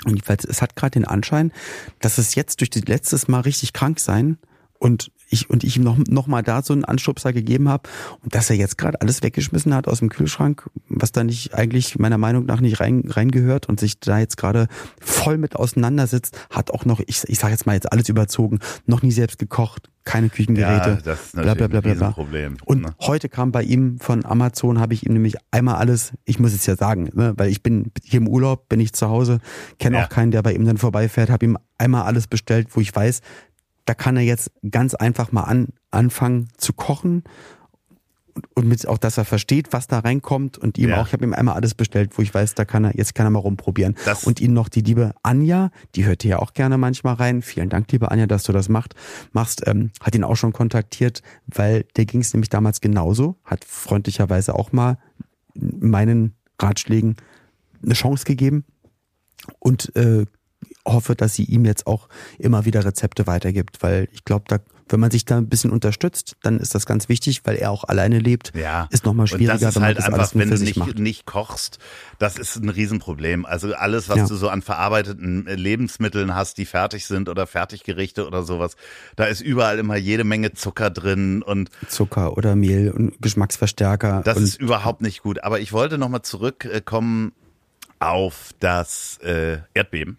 und es hat gerade den Anschein, dass es jetzt durch das letztes Mal richtig krank sein und ich und ich ihm noch, noch mal da so einen Anstupser gegeben habe und dass er jetzt gerade alles weggeschmissen hat aus dem Kühlschrank, was da nicht eigentlich meiner Meinung nach nicht rein reingehört und sich da jetzt gerade voll mit auseinandersetzt, hat auch noch, ich, ich sage jetzt mal jetzt alles überzogen, noch nie selbst gekocht, keine Küchengeräte, ja, das ist bla bla bla ein bla bla. Riesenproblem. Und ne? heute kam bei ihm von Amazon, habe ich ihm nämlich einmal alles, ich muss es ja sagen, ne, weil ich bin hier im Urlaub, bin ich zu Hause, kenne Ja. auch keinen, der bei ihm dann vorbeifährt, habe ihm einmal alles bestellt, wo ich weiß, da kann er jetzt ganz einfach mal an, anfangen zu kochen und, mit auch, dass er versteht, was da reinkommt und ihm Ja. auch, ich habe ihm einmal alles bestellt, wo ich weiß, da kann er, jetzt kann er mal rumprobieren. Das- und ihn noch die liebe Anja, die hört ja auch gerne manchmal rein. Vielen Dank, liebe Anja, dass du das macht, machst, ähm, hat ihn auch schon kontaktiert, weil der ging es nämlich damals genauso, hat freundlicherweise auch mal meinen Ratschlägen eine Chance gegeben und äh, hoffe, dass sie ihm jetzt auch immer wieder Rezepte weitergibt, weil ich glaube, da, wenn man sich da ein bisschen unterstützt, dann ist das ganz wichtig, weil er auch alleine lebt. Ja. Ist nochmal Und schwieriger, das ist halt das einfach, wenn du sich nicht, nicht kochst, das ist ein Riesenproblem. Also alles, was Ja. du so an verarbeiteten äh, Lebensmitteln hast, die fertig sind oder Fertiggerichte oder sowas, da ist überall immer jede Menge Zucker drin und Zucker oder Mehl und Geschmacksverstärker. das und ist überhaupt nicht gut. Aber ich wollte nochmal zurückkommen auf das äh, Erdbeben.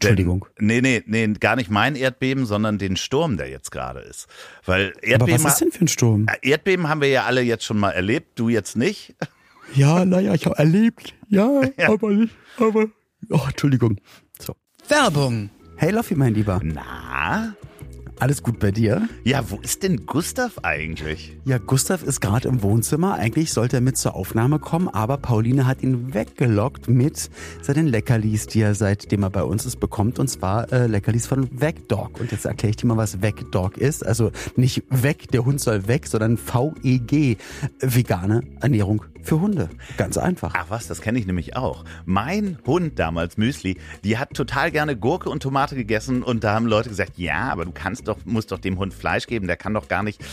Entschuldigung. Nee, nee, nee, gar nicht mein Erdbeben, sondern den Sturm, der jetzt gerade ist. Weil Aber Erdbeben, was ist denn für ein Sturm? Erdbeben haben wir ja alle jetzt schon mal erlebt, du jetzt nicht. Ja, naja, ich habe erlebt. Ja, Ja. aber nicht, aber. Oh, Entschuldigung. So. Werbung. Hey Loffi, mein Lieber. Na? Alles gut bei dir? Ja, wo ist denn Gustav eigentlich? Ja, Gustav ist gerade im Wohnzimmer. Eigentlich sollte er mit zur Aufnahme kommen, aber Pauline hat ihn weggelockt mit seinen Leckerlis, die er seitdem er bei uns ist bekommt. Und zwar äh, Leckerlis von Vegdog. Und jetzt erkläre ich dir mal, was Vegdog ist. Also nicht weg, der Hund soll weg, sondern VEG, vegane Ernährung für Hunde. Ganz einfach. Ach was, das kenne ich nämlich auch. Mein Hund damals, Müsli, die hat total gerne Gurke und Tomate gegessen und da haben Leute gesagt, ja, aber du kannst doch, musst doch dem Hund Fleisch geben, der kann doch gar nicht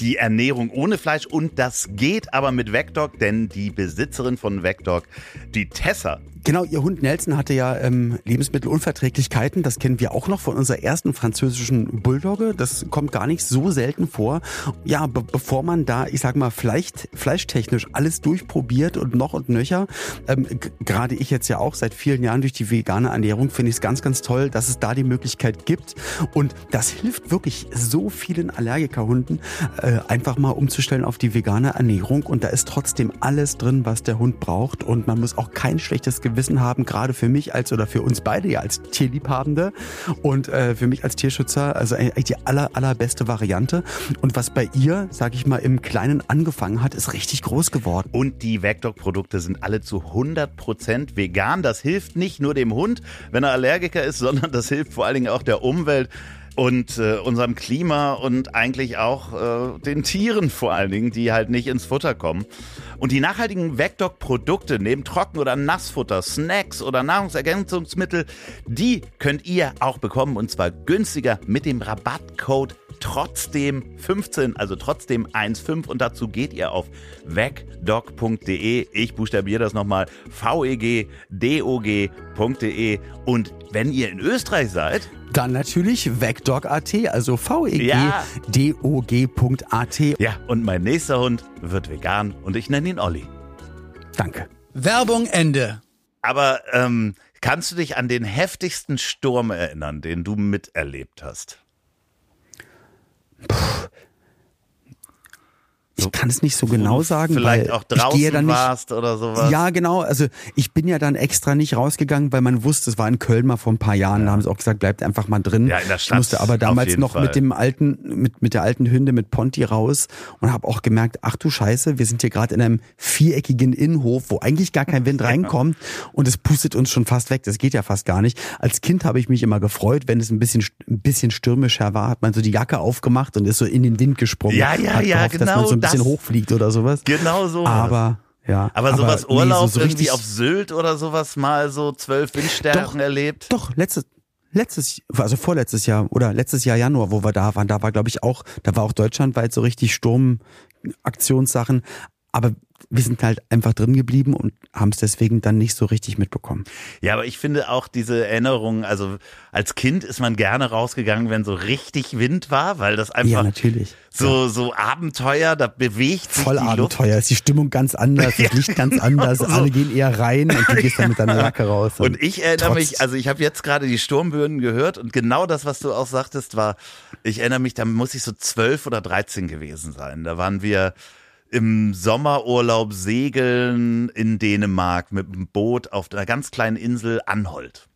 die Ernährung ohne Fleisch und das geht aber mit Vecdog, denn die Besitzerin von Vecdog, die Tessa, Genau, ihr Hund Nelson hatte ja ähm, Lebensmittelunverträglichkeiten. Das kennen wir auch noch von unserer ersten französischen Bulldogge. Das kommt gar nicht so selten vor. Ja, be bevor man da, ich sag mal, vielleicht fleischtechnisch alles durchprobiert und noch und nöcher, ähm, gerade ich jetzt ja auch seit vielen Jahren durch die vegane Ernährung, finde ich es ganz, ganz toll, dass es da die Möglichkeit gibt. Und das hilft wirklich so vielen Allergikerhunden, äh, einfach mal umzustellen auf die vegane Ernährung. Und da ist trotzdem alles drin, was der Hund braucht. Und man muss auch kein schlechtes Gewissen haben, gerade für mich als oder für uns beide ja als Tierliebhabende und äh, für mich als Tierschützer, also eigentlich die aller, allerbeste Variante. Und was bei ihr, sag ich mal, im Kleinen angefangen hat, ist richtig groß geworden. Und die Vecdog-Produkte sind alle zu 100% vegan. Das hilft nicht nur dem Hund, wenn er Allergiker ist, sondern das hilft vor allen Dingen auch der Umwelt. Und äh, unserem Klima und eigentlich auch äh, den Tieren vor allen Dingen, die halt nicht ins Futter kommen. Und die nachhaltigen Vecdog-Produkte neben Trocken- oder Nassfutter, Snacks oder Nahrungsergänzungsmittel, die könnt ihr auch bekommen und zwar günstiger mit dem Rabattcode trotzdem 15, also trotzdem 15 und dazu geht ihr auf vegdog.de. Ich buchstabiere das nochmal vegdog.de und wenn ihr in Österreich seid, Dann natürlich vegdog.at, also Ja. vegdog.at. ja, und mein nächster Hund wird vegan und ich nenne ihn Olli. Danke. Werbung Ende. Aber ähm, kannst du dich an den heftigsten Sturm erinnern, den du miterlebt hast? Pff, Ich kann es nicht so genau sagen, Vielleicht weil auch ich draußen gehe dann nicht, warst oder sowas? Ja, genau. Also ich bin ja dann extra nicht rausgegangen, weil man wusste, es war in Köln mal vor ein paar Jahren. Da haben sie auch gesagt, bleibt einfach mal drin. Ja, in der ich Stadt musste aber damals noch Fall. mit dem alten, mit, mit der alten Hünde, mit Ponti raus und habe auch gemerkt, ach du Scheiße, wir sind hier gerade in einem viereckigen Innenhof, wo eigentlich gar kein Wind reinkommt und es pustet uns schon fast weg. Das geht ja fast gar nicht. Als Kind habe ich mich immer gefreut, wenn es ein bisschen, ein bisschen stürmischer war, hat man so die Jacke aufgemacht und ist so in den Wind gesprungen. Ja, ja, ja, gehofft, dass man genau so ein bisschen hochfliegt oder sowas. Genau so. Aber ja. aber sowas nee, Urlaub so- so irgendwie auf Sylt oder sowas mal so zwölf Windstärken erlebt? Doch, letztes, letztes, also vorletztes Jahr oder letztes Jahr Januar, wo wir da waren, da war glaube ich auch, da war auch deutschlandweit so richtig Sturmaktionssachen. Aber wir sind halt einfach drin geblieben und haben es deswegen dann nicht so richtig mitbekommen. Ja, aber ich finde auch diese Erinnerungen, also als Kind ist man gerne rausgegangen, wenn so richtig Wind war, weil das einfach ja, natürlich. so, so Abenteuer, da bewegt sich Voll die Luft. Abenteuer, ist die Stimmung ganz anders, das Licht ganz anders, genau so. alle gehen eher rein und du gehst dann mit deiner Jacke raus. Und ich erinnere trotz- mich, also ich habe jetzt gerade die Sturmböen gehört und genau das, was du auch sagtest, war, ich erinnere mich, da muss ich so zwölf oder dreizehn gewesen sein. Da waren wir im Sommerurlaub segeln in Dänemark mit dem Boot auf einer ganz kleinen Insel Anholt.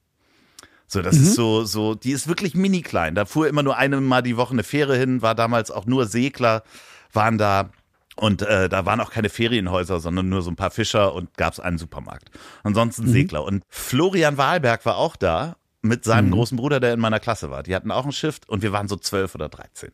So, das ist so, so, die ist wirklich mini klein. Da fuhr immer nur einmal die Woche eine Fähre hin, war damals auch nur Segler, waren da. Und äh, da waren auch keine Ferienhäuser, sondern nur so ein paar Fischer und gab es einen Supermarkt. Ansonsten Segler. Und Florian Wahlberg war auch da mit seinem großen Bruder, der in meiner Klasse war. Die hatten auch ein Schiff und wir waren so zwölf oder dreizehn.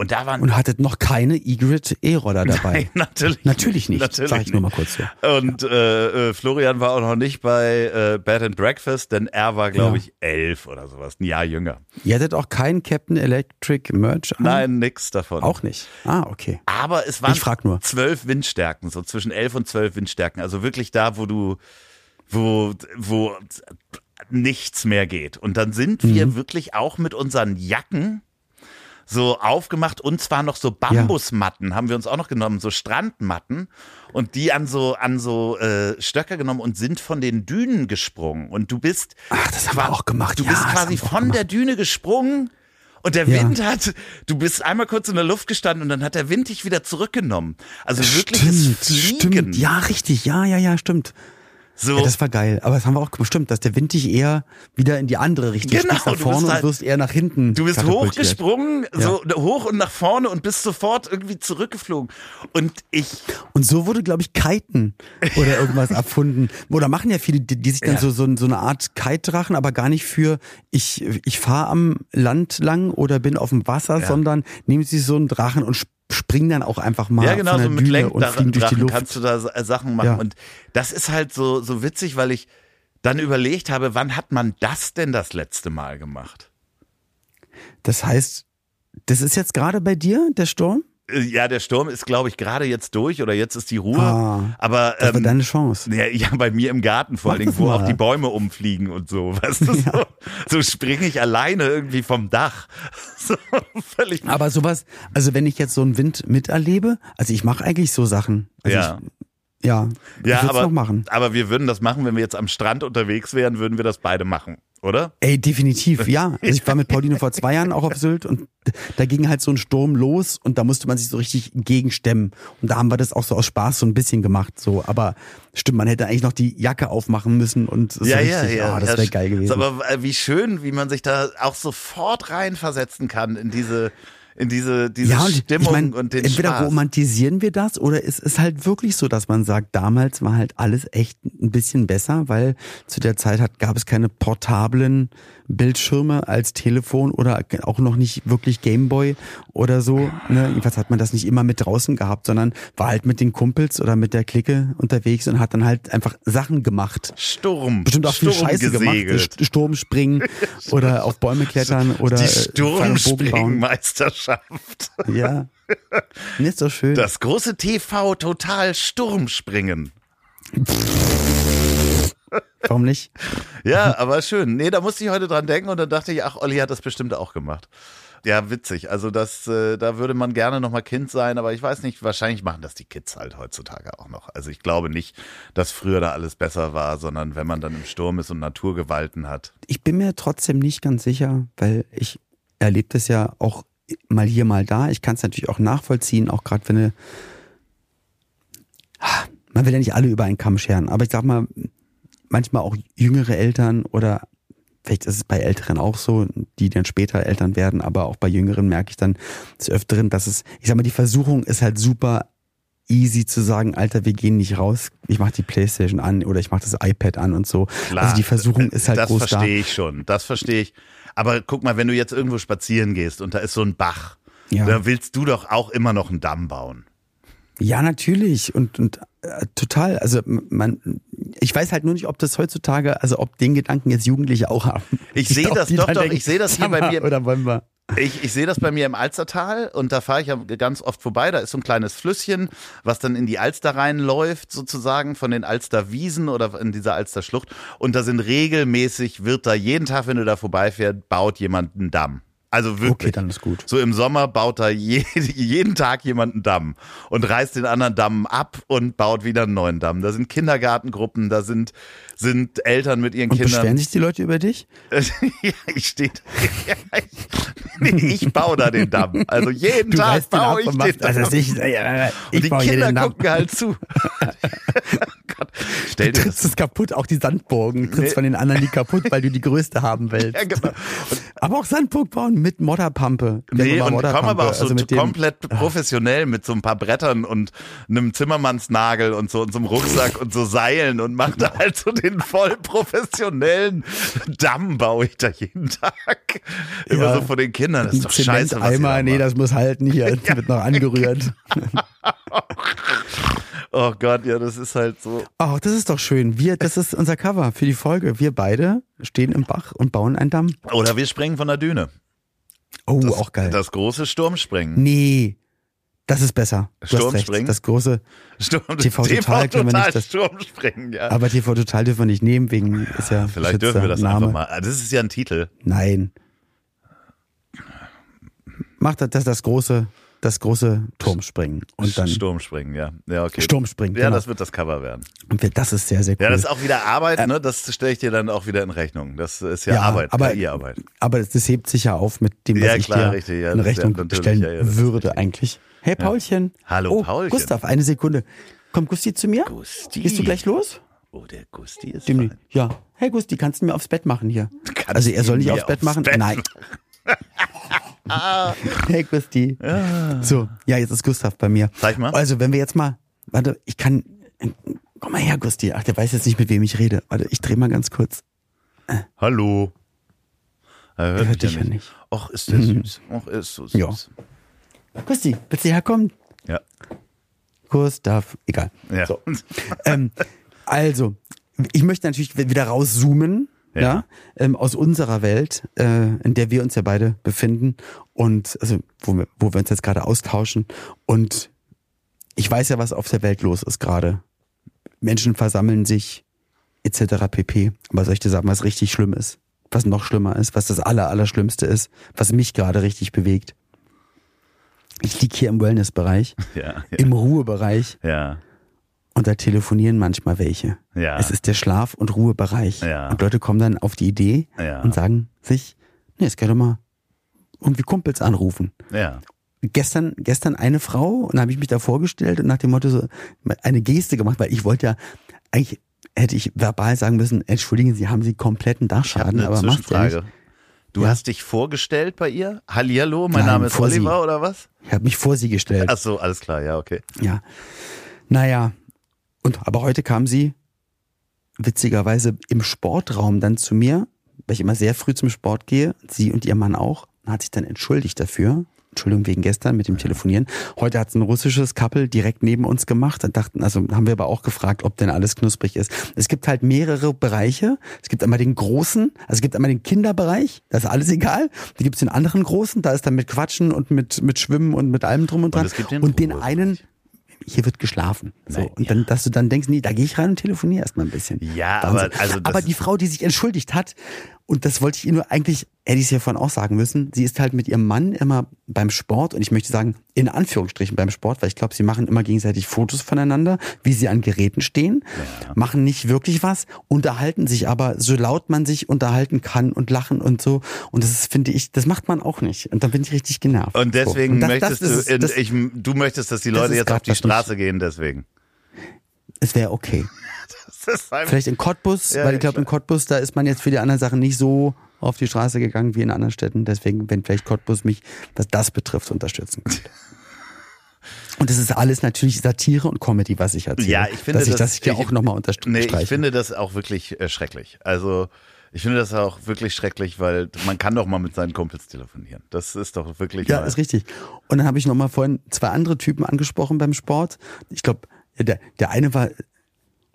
Und da waren Und hattet noch keine Egrid E-Roller dabei. Nein, natürlich, Natürlich nicht, Natürlich sag ich nur mal kurz so. Und äh, äh, Florian war auch noch nicht bei äh, Bed and Breakfast, denn er war, glaube Ja. ich, elf oder sowas, ein Jahr jünger. Ihr hattet auch keinen Captain Electric Merch an? Nein, nix davon. Auch nicht. Ah, okay. Aber es waren Ich frag nur. zwölf Windstärken, so zwischen elf und zwölf Windstärken. Also wirklich da, wo du, wo, wo nichts mehr geht. Und dann sind wir Mhm. wirklich auch mit unseren Jacken so aufgemacht und zwar noch so Bambusmatten haben wir uns auch noch genommen, so Strandmatten und die an so an so äh, Stöcker genommen und sind von den Dünen gesprungen und du bist Ach, das haben wir auch gemacht. Du Ja, bist quasi von gemacht. der Düne gesprungen und der Ja. Wind hat, du bist einmal kurz in der Luft gestanden und dann hat der Wind dich wieder zurückgenommen. Also wirkliches Stimmt, Fliegen. stimmt. Ja, richtig. Ja, ja, ja, stimmt. So. Ja, das war geil. Aber das haben wir auch stimmt, dass der Wind dich eher wieder in die andere Richtung Genau, nach du vorne halt- und wirst eher nach hinten. Du bist hochgesprungen, so hoch und nach vorne und bist sofort irgendwie zurückgeflogen. Und ich, Und so wurde, glaube ich, Kiten oder irgendwas erfunden. Oder machen ja viele, die, die sich dann Ja. so, so, so eine Art Kite-Drachen, aber gar nicht für ich, ich fahre am Land lang oder bin auf dem Wasser, Ja. sondern nehmen sie so einen Drachen und springen dann auch einfach mal ja genau, von der so mit Düne und fliegen durch die Luft. kannst du da äh, Sachen machen. Ja. Und das ist halt so, so witzig, weil ich dann überlegt habe, wann hat man das denn das letzte Mal gemacht? Das heißt, das ist jetzt gerade bei dir, der Sturm? Äh, Ja, der Sturm ist, glaube ich, gerade jetzt durch oder jetzt ist die Ruhe. Ah, aber Das war ähm, deine Chance. Ja, ja, bei mir im Garten vor allen Dingen, wo mal. auch die Bäume umfliegen und so. Weißt du, so, so springe ich alleine irgendwie vom Dach. So, völlig. Aber sowas, also wenn ich jetzt so einen Wind miterlebe, also ich mache eigentlich so Sachen. Also Ja. Ich, ja, Ja, aber, noch machen. aber wir würden das machen, wenn wir jetzt am Strand unterwegs wären, würden wir das beide machen, oder? Ey, definitiv, ja. Also ich war mit Pauline vor zwei Jahren auch auf Sylt und da ging halt so ein Sturm los und da musste man sich so richtig gegenstemmen. Und da haben wir das auch so aus Spaß so ein bisschen gemacht. So, aber stimmt, man hätte eigentlich noch die Jacke aufmachen müssen und so richtig, ah, das ja, wäre geil gewesen. Aber äh, wie schön, wie man sich da auch sofort reinversetzen kann in diese in diese, diese ja, und Stimmung ich mein, und den entweder Spaß. romantisieren wir das oder es ist halt wirklich so, dass man sagt, damals war halt alles echt ein bisschen besser, weil zu der Zeit hat, gab es keine portablen Bildschirme als Telefon oder auch noch nicht wirklich Gameboy oder so. Ne? Jedenfalls hat man das nicht immer mit draußen gehabt, sondern war halt mit den Kumpels oder mit der Clique unterwegs und hat dann halt einfach Sachen gemacht. Sturm. Bestimmt auch viel Sturm Scheiße gesegelt. gemacht. St- Sturmspringen oder auf Bäume klettern oder Die äh, bauen. Sturmspringmeisterschaft. Ja. Ist doch schön. Das große TV Total Sturmspringen. Warum nicht? Ja, aber schön. Nee, da musste ich heute dran denken und dann dachte ich, ach, Olli hat das bestimmt auch gemacht. Ja, witzig. Also das, äh, da würde man gerne noch mal Kind sein, aber ich weiß nicht, wahrscheinlich machen das die Kids halt heutzutage auch noch. Also ich glaube nicht, dass früher da alles besser war, sondern wenn man dann im Sturm ist und Naturgewalten hat. Ich bin mir trotzdem nicht ganz sicher, weil ich erlebe das ja auch mal hier, mal da. Ich kann es natürlich auch nachvollziehen, auch gerade wenn eine, man will ja nicht alle über einen Kamm scheren, aber ich sag mal, manchmal auch jüngere Eltern oder vielleicht ist es bei Älteren auch so, die dann später Eltern werden, aber auch bei Jüngeren merke ich dann des Öfteren, dass es, ich sag mal, die Versuchung ist halt super easy zu sagen, Alter, wir gehen nicht raus, ich mach die Playstation an oder ich mach das iPad an und so. Klar, also die Versuchung ist halt das groß da. verstehe ich schon, das verstehe ich. Aber guck mal, wenn du jetzt irgendwo spazieren gehst und da ist so ein Bach, Ja. da willst du doch auch immer noch einen Damm bauen. Ja, natürlich und und äh, total. Also man, ich weiß halt nur nicht, ob das heutzutage, also ob den Gedanken jetzt Jugendliche auch haben. Ich sehe Ob das doch, doch, denken, ich sehe das hier bei mir- Oder wollen wir? Ich, ich sehe das bei mir im Alstertal und da fahre ich ja ganz oft vorbei. Da ist so ein kleines Flüsschen, was dann in die Alster reinläuft, sozusagen von den Alsterwiesen oder in dieser Alsterschlucht. Und da sind regelmäßig, wird da jeden Tag, wenn du da vorbeifährst, baut jemand einen Damm. Also wirklich. Okay, dann ist gut. So im Sommer baut da je, jeden Tag jemand einen Damm und reißt den anderen Damm ab und baut wieder einen neuen Damm. Da sind Kindergartengruppen, da sind, sind Eltern mit ihren Und Kindern. beschweren sich die Leute über dich? ja, ich stehe. nee, ich baue da den Damm. Also jeden Tag reißt den baue ab ich und den Damm. also ich, äh, und ich die baue hier Kinder den gucken halt zu. Gott, stell Du dir trittst das es kaputt, auch die Sandburgen trittst Nee. von den anderen die kaputt, weil du die größte haben willst. Ja, genau. Aber auch Sandburg bauen mit Modderpampe. Nee, und immer komm aber auch Modderpampe, so also mit dem- Ah. komplett professionell mit so ein paar Brettern und einem Zimmermannsnagel und so und so einem Rucksack und so Seilen und mach da halt so den voll professionellen Damm baue ich da jeden Tag. Immer Ja. so vor den Kindern. Das ist doch Ein scheiße. Was da nee, das muss halten hier, wird noch angerührt. Oh Gott, ja, das ist halt so. Ach, das ist doch schön. Wir, das ist unser Cover für die Folge. Wir beide stehen im Bach und bauen einen Damm. Oder wir springen von der Düne. Oh, Das, auch geil. Das große Sturmspringen. nee, das ist besser. Du Sturmspringen? Das große, Sturm, TV Total können wir nicht, das- Sturmspringen, ja. aber TV Total dürfen wir nicht nehmen, wegen ist ja Vielleicht dürfen wir das Name. einfach mal. Ah, Das ist ja ein Titel. Nein. Mach das, das, das große, das große Turmspringen und dann Sturmspringen, ja. Ja, okay. Sturmspringen. Ja, genau. das wird das Cover werden. Und wir- das ist sehr, sehr cool. Ja, das ist auch wieder Arbeit, ne? Das stelle ich dir dann auch wieder in Rechnung. Das ist ja, Ja, Arbeit, aber- KI-Arbeit. Aber das hebt sich ja auf mit dem, was Ja, ich klar, dir richtig, ja, in ja Rechnung stellen ja, ist würde richtig. eigentlich. Hey Paulchen. Hallo, oh, Paulchen. Gustav, eine Sekunde. Kommt Gusti zu mir? Gusti. Gehst du gleich los? Oh, der Gusti ist Dem, fein. ja. Hey Gusti, kannst du mir aufs Bett machen hier? Kannst Also er soll nicht aufs Bett aufs machen? Bett Nein. Hey Gusti. So, ja, jetzt ist Gustav bei mir. Zeig mal. Also wenn wir jetzt mal, warte, ich kann, komm mal her Gusti. Ach, der weiß jetzt nicht, mit wem ich rede. Warte, ich dreh mal ganz kurz. Hallo. Er hört, hört dich ja nicht. Och, ist der süß. Och, ist so süß. Ja. Gusti, willst du herkommen? Ja. Gustav, egal. ja. So. ähm, also, ich möchte natürlich wieder rauszoomen, ja, Ja. ähm, aus unserer Welt, äh, in der wir uns ja beide befinden und also wo wir, wo wir uns jetzt gerade austauschen. Und ich weiß ja, was auf der Welt los ist gerade. Menschen versammeln sich etc. pp. Aber soll ich dir sagen, was richtig schlimm ist? Was noch schlimmer ist, was das aller, Allerschlimmste ist, was mich gerade richtig bewegt. Ich lieg hier im Wellnessbereich, Ja, ja. im Ruhebereich ja. Und da telefonieren manchmal welche. Ja. Es ist der Schlaf- und Ruhebereich. Ja. Und Leute kommen dann auf die Idee Ja. und sagen sich, nee, es kann doch mal irgendwie Kumpels anrufen. Ja. Gestern, gestern eine Frau und da habe ich mich da vorgestellt und nach dem Motto so eine Geste gemacht, weil ich wollte ja, eigentlich hätte ich verbal sagen müssen, entschuldigen Sie, haben Sie kompletten Dachschaden, aber macht ja nicht. Du Ja. hast dich vorgestellt bei ihr? Hallihallo, mein Nein, Name ist vor sie. Oliver oder was? Ich habe mich vor sie gestellt. Ach so, alles klar, ja, okay. Ja. Naja. Und aber heute kam sie witzigerweise im Sportraum dann zu mir, weil ich immer sehr früh zum Sport gehe, sie und ihr Mann auch, und hat sich dann entschuldigt dafür. Entschuldigung wegen gestern mit dem Telefonieren. Heute hat es ein russisches Couple direkt neben uns gemacht. Dann dachten, also haben wir aber auch gefragt, ob denn alles knusprig ist. Es gibt halt mehrere Bereiche. Es gibt einmal den großen, also es gibt einmal den Kinderbereich, da ist alles egal. Da gibt es den anderen großen, da ist dann mit Quatschen und mit, mit Schwimmen und mit allem drum und dran. den und den einen, hier wird geschlafen. So. Nein, und dann, dass du dann denkst, nee, da gehe ich rein und telefoniere erstmal ein bisschen. Ja, Wahnsinn. aber also aber die Frau, die sich entschuldigt hat, und das wollte ich Ihnen nur eigentlich, hätte ich es ja vorhin auch sagen müssen, sie ist halt mit ihrem Mann immer beim Sport und ich möchte sagen, in Anführungsstrichen beim Sport, weil ich glaube, sie machen immer gegenseitig Fotos voneinander, wie sie an Geräten stehen, machen nicht wirklich was, unterhalten sich aber so laut man sich unterhalten kann und lachen und so. Und das ist, finde ich, das macht man auch nicht. Und dann bin ich richtig genervt. Und deswegen Und das- möchtest das ist- du, das- ich, du möchtest, dass die Leute jetzt auf die Straße gehen, deswegen. Es wäre okay. Vielleicht in Cottbus, Ja, weil ich glaube, in Cottbus, da ist man jetzt für die anderen Sachen nicht so auf die Straße gegangen wie in anderen Städten. Deswegen, wenn vielleicht Cottbus mich, was das betrifft, unterstützen könnte. Und das ist alles natürlich Satire und Comedy, was ich erzähle. Ja, ich finde, dass ich das- das hier ich- auch nochmal unterstreiche. nee, ich finde das auch wirklich äh, schrecklich. Also, ich finde das auch wirklich schrecklich, weil man kann doch mal mit seinen Kumpels telefonieren. Das ist doch wirklich Ja, mal, ist richtig. Und dann habe ich noch mal vorhin zwei andere Typen angesprochen beim Sport. Ich glaube, der, der eine war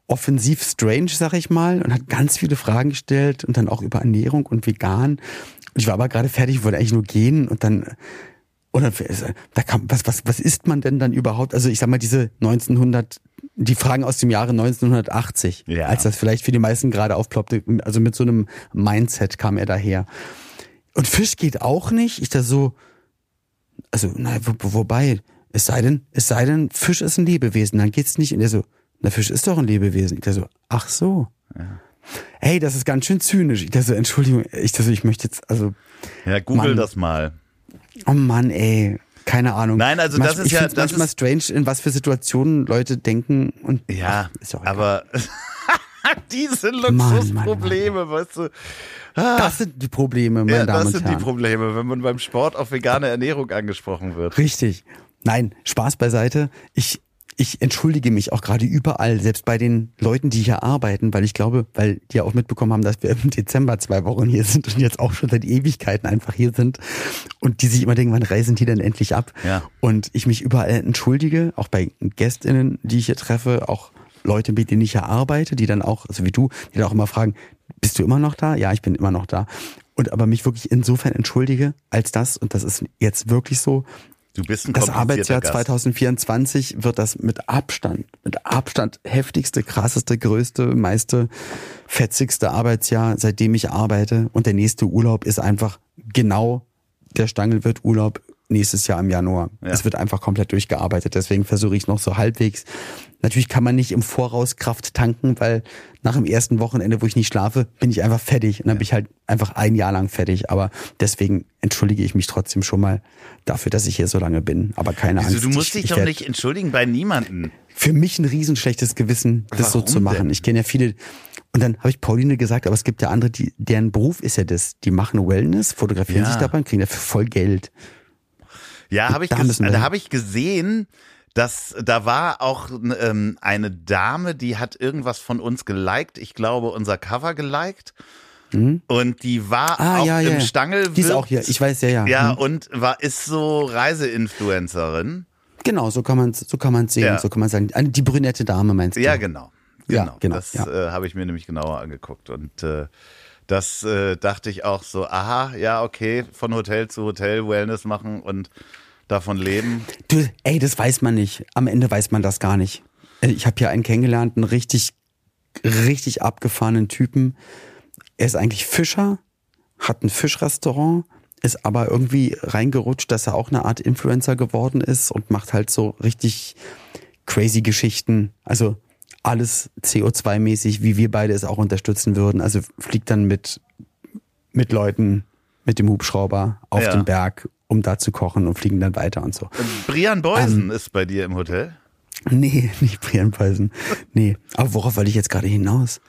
offensiv strange, sag ich mal, und hat ganz viele Fragen gestellt und dann auch über Ernährung und vegan. Ich war aber gerade fertig, wollte eigentlich nur gehen und dann dann, da kam, was, was, was isst man denn dann überhaupt? Also ich sag mal, diese 1900, die Fragen aus dem Jahre 1980, Ja. als das vielleicht für die meisten gerade aufploppte, also mit so einem Mindset kam er daher. Und Fisch geht auch nicht. Ich da so, also, na, wo- wobei, es sei denn, es sei denn, Fisch ist ein Lebewesen, dann geht's nicht. Und er so, na, Fisch ist doch ein Lebewesen. Ich da so, ach so. Hey, das ist ganz schön zynisch. Ich da so, Entschuldigung, ich da so, ich möchte jetzt, also, Ja, google Mann. das mal. oh Mann, ey, keine Ahnung. Nein, also das ist ich ja- das manchmal ist- strange, in was für Situationen Leute denken und Ja, ach, ist egal. aber diese Luxusprobleme, weißt du. das sind die Probleme, meine Ja, Damen das und sind Herren. die Probleme, wenn man beim Sport auf vegane Ernährung angesprochen wird. Richtig. Nein, Spaß beiseite. Ich, ich entschuldige mich auch gerade überall, selbst bei den Leuten, die hier arbeiten, weil ich glaube, weil die ja auch mitbekommen haben, dass wir im Dezember zwei Wochen hier sind und jetzt auch schon seit Ewigkeiten einfach hier sind und die sich immer denken, wann reisen die denn endlich ab? Ja. Und ich mich überall entschuldige, auch bei GästInnen, die ich hier treffe, auch Leute, mit denen ich hier arbeite, die dann auch, so wie du, die dann auch immer fragen, bist du immer noch da? Ja, ich bin immer noch da. Und aber mich wirklich insofern entschuldige, als das, und das ist jetzt wirklich so, Du bist ein das Arbeitsjahr Gast. 2024 wird das mit Abstand, mit Abstand heftigste, krasseste, größte, meiste, fetzigste Arbeitsjahr, seitdem ich arbeite. Und der nächste Urlaub ist einfach genau der Stangelwirt Urlaub nächstes Jahr im Januar. Ja. Es wird einfach komplett durchgearbeitet. Deswegen versuche ich noch so halbwegs. Natürlich kann man nicht im Voraus Kraft tanken, weil nach dem ersten Wochenende, wo ich nicht schlafe, bin ich einfach fertig. Und dann bin ich halt einfach ein Jahr lang fertig. Aber deswegen entschuldige ich mich trotzdem schon mal dafür, dass ich hier so lange bin. Aber keine Wieso, Angst. du musst ich, dich ich doch nicht entschuldigen bei niemanden. Für mich ein riesenschlechtes Gewissen, das so Warum zu machen. denn? Ich kenne ja viele. Und dann habe ich Pauline gesagt, aber es gibt ja andere, die, deren Beruf ist ja das. Die machen Wellness, fotografieren Ja. sich dabei und kriegen dafür voll Geld. Ja, habe ich, Da hab ich gesehen, dass da war auch ähm, eine Dame, die hat irgendwas von uns geliked. Ich glaube, unser Cover geliked. Und die war Mhm. Ah, auch ja, im ja. Stangelwirt. Die ist auch hier. Ich weiß, ja, ja. Ja, Hm. und war, ist so Reiseinfluencerin. Genau, so kann man so kann man sehen, Ja. so kann man sagen. Die brünette Dame meinst du? Ja, genau. Ja, Genau. genau, das äh, habe ich mir nämlich genauer angeguckt. Und äh, das äh, dachte ich auch so, aha, ja, okay, von Hotel zu Hotel Wellness machen und davon leben. Du, ey, das weiß man nicht. Am Ende weiß man das gar nicht. Äh, Ich habe hier einen kennengelernt, einen richtig, richtig abgefahrenen Typen. Er ist eigentlich Fischer, hat ein Fischrestaurant, ist aber irgendwie reingerutscht, dass er auch eine Art Influencer geworden ist und macht halt so richtig crazy Geschichten. Also alles CO2-mäßig, wie wir beide es auch unterstützen würden. Also fliegt dann mit, mit Leuten mit dem Hubschrauber auf Ja. den Berg, um da zu kochen und fliegen dann weiter und so. Brian Beusen Ähm, ist bei dir im Hotel. Nee, nicht Brian Peisen. Nee. Aber worauf wollte ich jetzt gerade hinaus?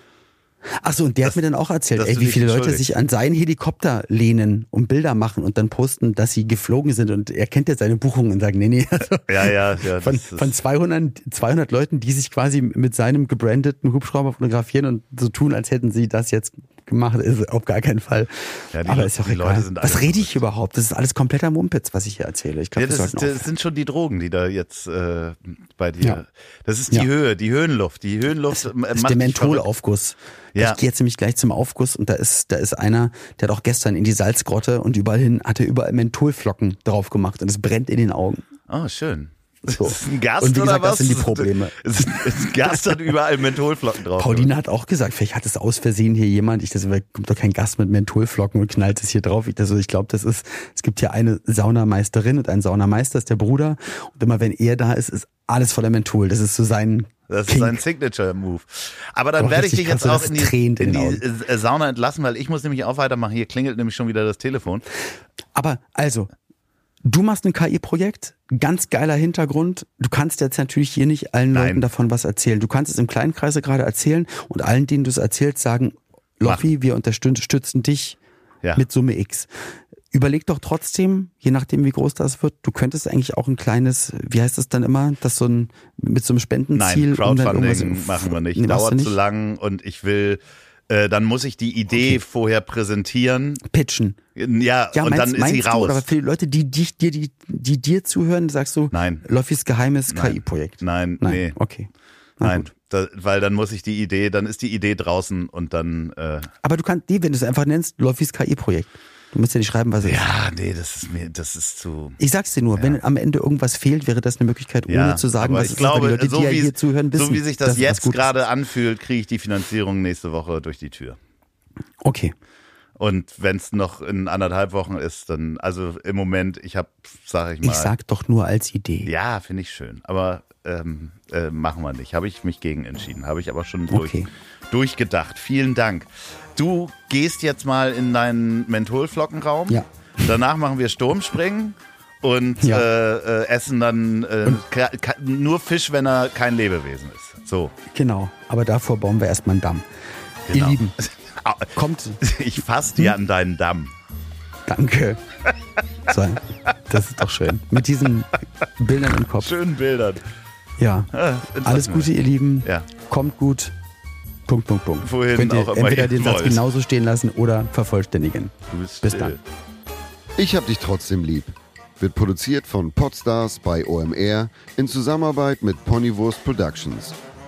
Achso, und der Das- hat mir dann auch erzählt, ey, wie viele Leute sich an seinen Helikopter lehnen und Bilder machen und dann posten, dass sie geflogen sind und er kennt ja seine Buchungen und sagt, nee, nee, also Ja, ja, ja. von, von 200, 200 Leuten, die sich quasi mit seinem gebrandeten Hubschrauber fotografieren und so tun, als hätten sie das jetzt gemacht, ist auf gar keinen Fall. Ja, die Aber ist doch egal. Was rede ich überhaupt? Das ist alles kompletter Mumpitz, was ich hier erzähle. Ich glaube, Ja, wir das, ist, das sind schon die Drogen, die da jetzt äh, bei dir. Ja. Das ist die Ja. Höhe, die Höhenluft. Die Höhenluft Das macht ist der. Mentholaufguss. Ja. Ich gehe jetzt nämlich gleich zum Aufguss und da ist, da ist einer, der hat auch gestern in die Salzgrotte und überall hin hat er überall Mentholflocken drauf gemacht und es brennt in den Augen. Oh, schön. So. Das ist ein Gast Und wie oder gesagt, das was? sind die Probleme. Es ist ein Gast hat überall Mentholflocken drauf. Pauline hat auch gesagt, vielleicht hat es aus Versehen hier jemand, ich das kommt doch kein Gast mit Mentholflocken und knallt es hier drauf. Ich, das, so, ich glaube, das ist, es gibt hier eine Saunameisterin und einen Saunameister, ist der Bruder. Und immer wenn er da ist, ist alles voller Menthol. Das ist so sein Das ist Kink. sein Signature-Move. Aber dann werde ich dich jetzt auch das in die, in die Sauna entlassen, weil ich muss nämlich auch weitermachen. Hier klingelt nämlich schon wieder das Telefon. Aber also, du machst ein KI-Projekt, ganz geiler Hintergrund. Du kannst jetzt natürlich hier nicht allen Nein. Leuten davon was erzählen. Du kannst es im kleinen Kreise gerade erzählen und allen, denen du es erzählst, sagen, Loffi, wir unterstützen dich Ja. mit Summe X. Überleg doch trotzdem, je nachdem wie groß das wird, du könntest eigentlich auch ein kleines, wie heißt das dann immer, das so ein mit so einem Spendenziel Nein, um Crowdfunding irgendwas- machen wir nicht. Dauert zu lang und ich will, äh, dann muss ich die Idee vorher präsentieren. Pitchen. Ja, Ja, und meinst, dann ist meinst sie du, raus. oder für die Leute, die, die, die, die, die dir zuhören, sagst du, Nein. Loffis geheimes. KI-Projekt. Nein, Nein, nee. okay. Na Nein, da, weil dann muss ich die Idee, dann ist die Idee draußen und dann, äh, Aber du kannst, nee, wenn du es einfach nennst, Loffis KI-Projekt. Du musst ja nicht schreiben, was es ist. ja, nee, das ist mir, das ist zu. Ich sag's dir nur, wenn am Ende irgendwas fehlt, wäre das eine Möglichkeit, ohne Ja, zu sagen, was ich es ist. Glaube, die Leute, so, ja wie, hier zuhören, wissen, so wie sich das jetzt gerade anfühlt, kriege ich die Finanzierung nächste Woche durch die Tür. Okay. Und wenn es noch in anderthalb Wochen ist, dann, also im Moment, ich habe, sage ich mal, Ich sag doch nur als Idee. ja, finde ich schön, aber ähm, äh, machen wir nicht. Habe ich mich gegen entschieden, habe ich aber schon durch, Okay. durchgedacht. Vielen Dank. Du gehst jetzt mal in deinen Mentholflockenraum. Ja. Danach machen wir Sturmspringen und Ja. äh, äh, essen dann äh, nur Fisch, wenn er kein Lebewesen ist. So. Genau. Aber davor bauen wir erstmal einen Damm. Genau. Ihr Lieben, kommt. Ich fass dir an deinen Damm. Danke. So, das ist doch schön. Mit diesen Bildern im Kopf. Schönen Bildern. Ja. Ah, Alles Gute, ihr Lieben. Ja. Kommt gut. Punkt, Punkt, Punkt. Wohin Könnt ihr auch entweder den Satz wollt. genauso stehen lassen oder vervollständigen. Du bist Bis still. dann. Ich hab dich trotzdem lieb. Wird produziert von Podstars bei OMR in Zusammenarbeit mit Ponywurst Productions.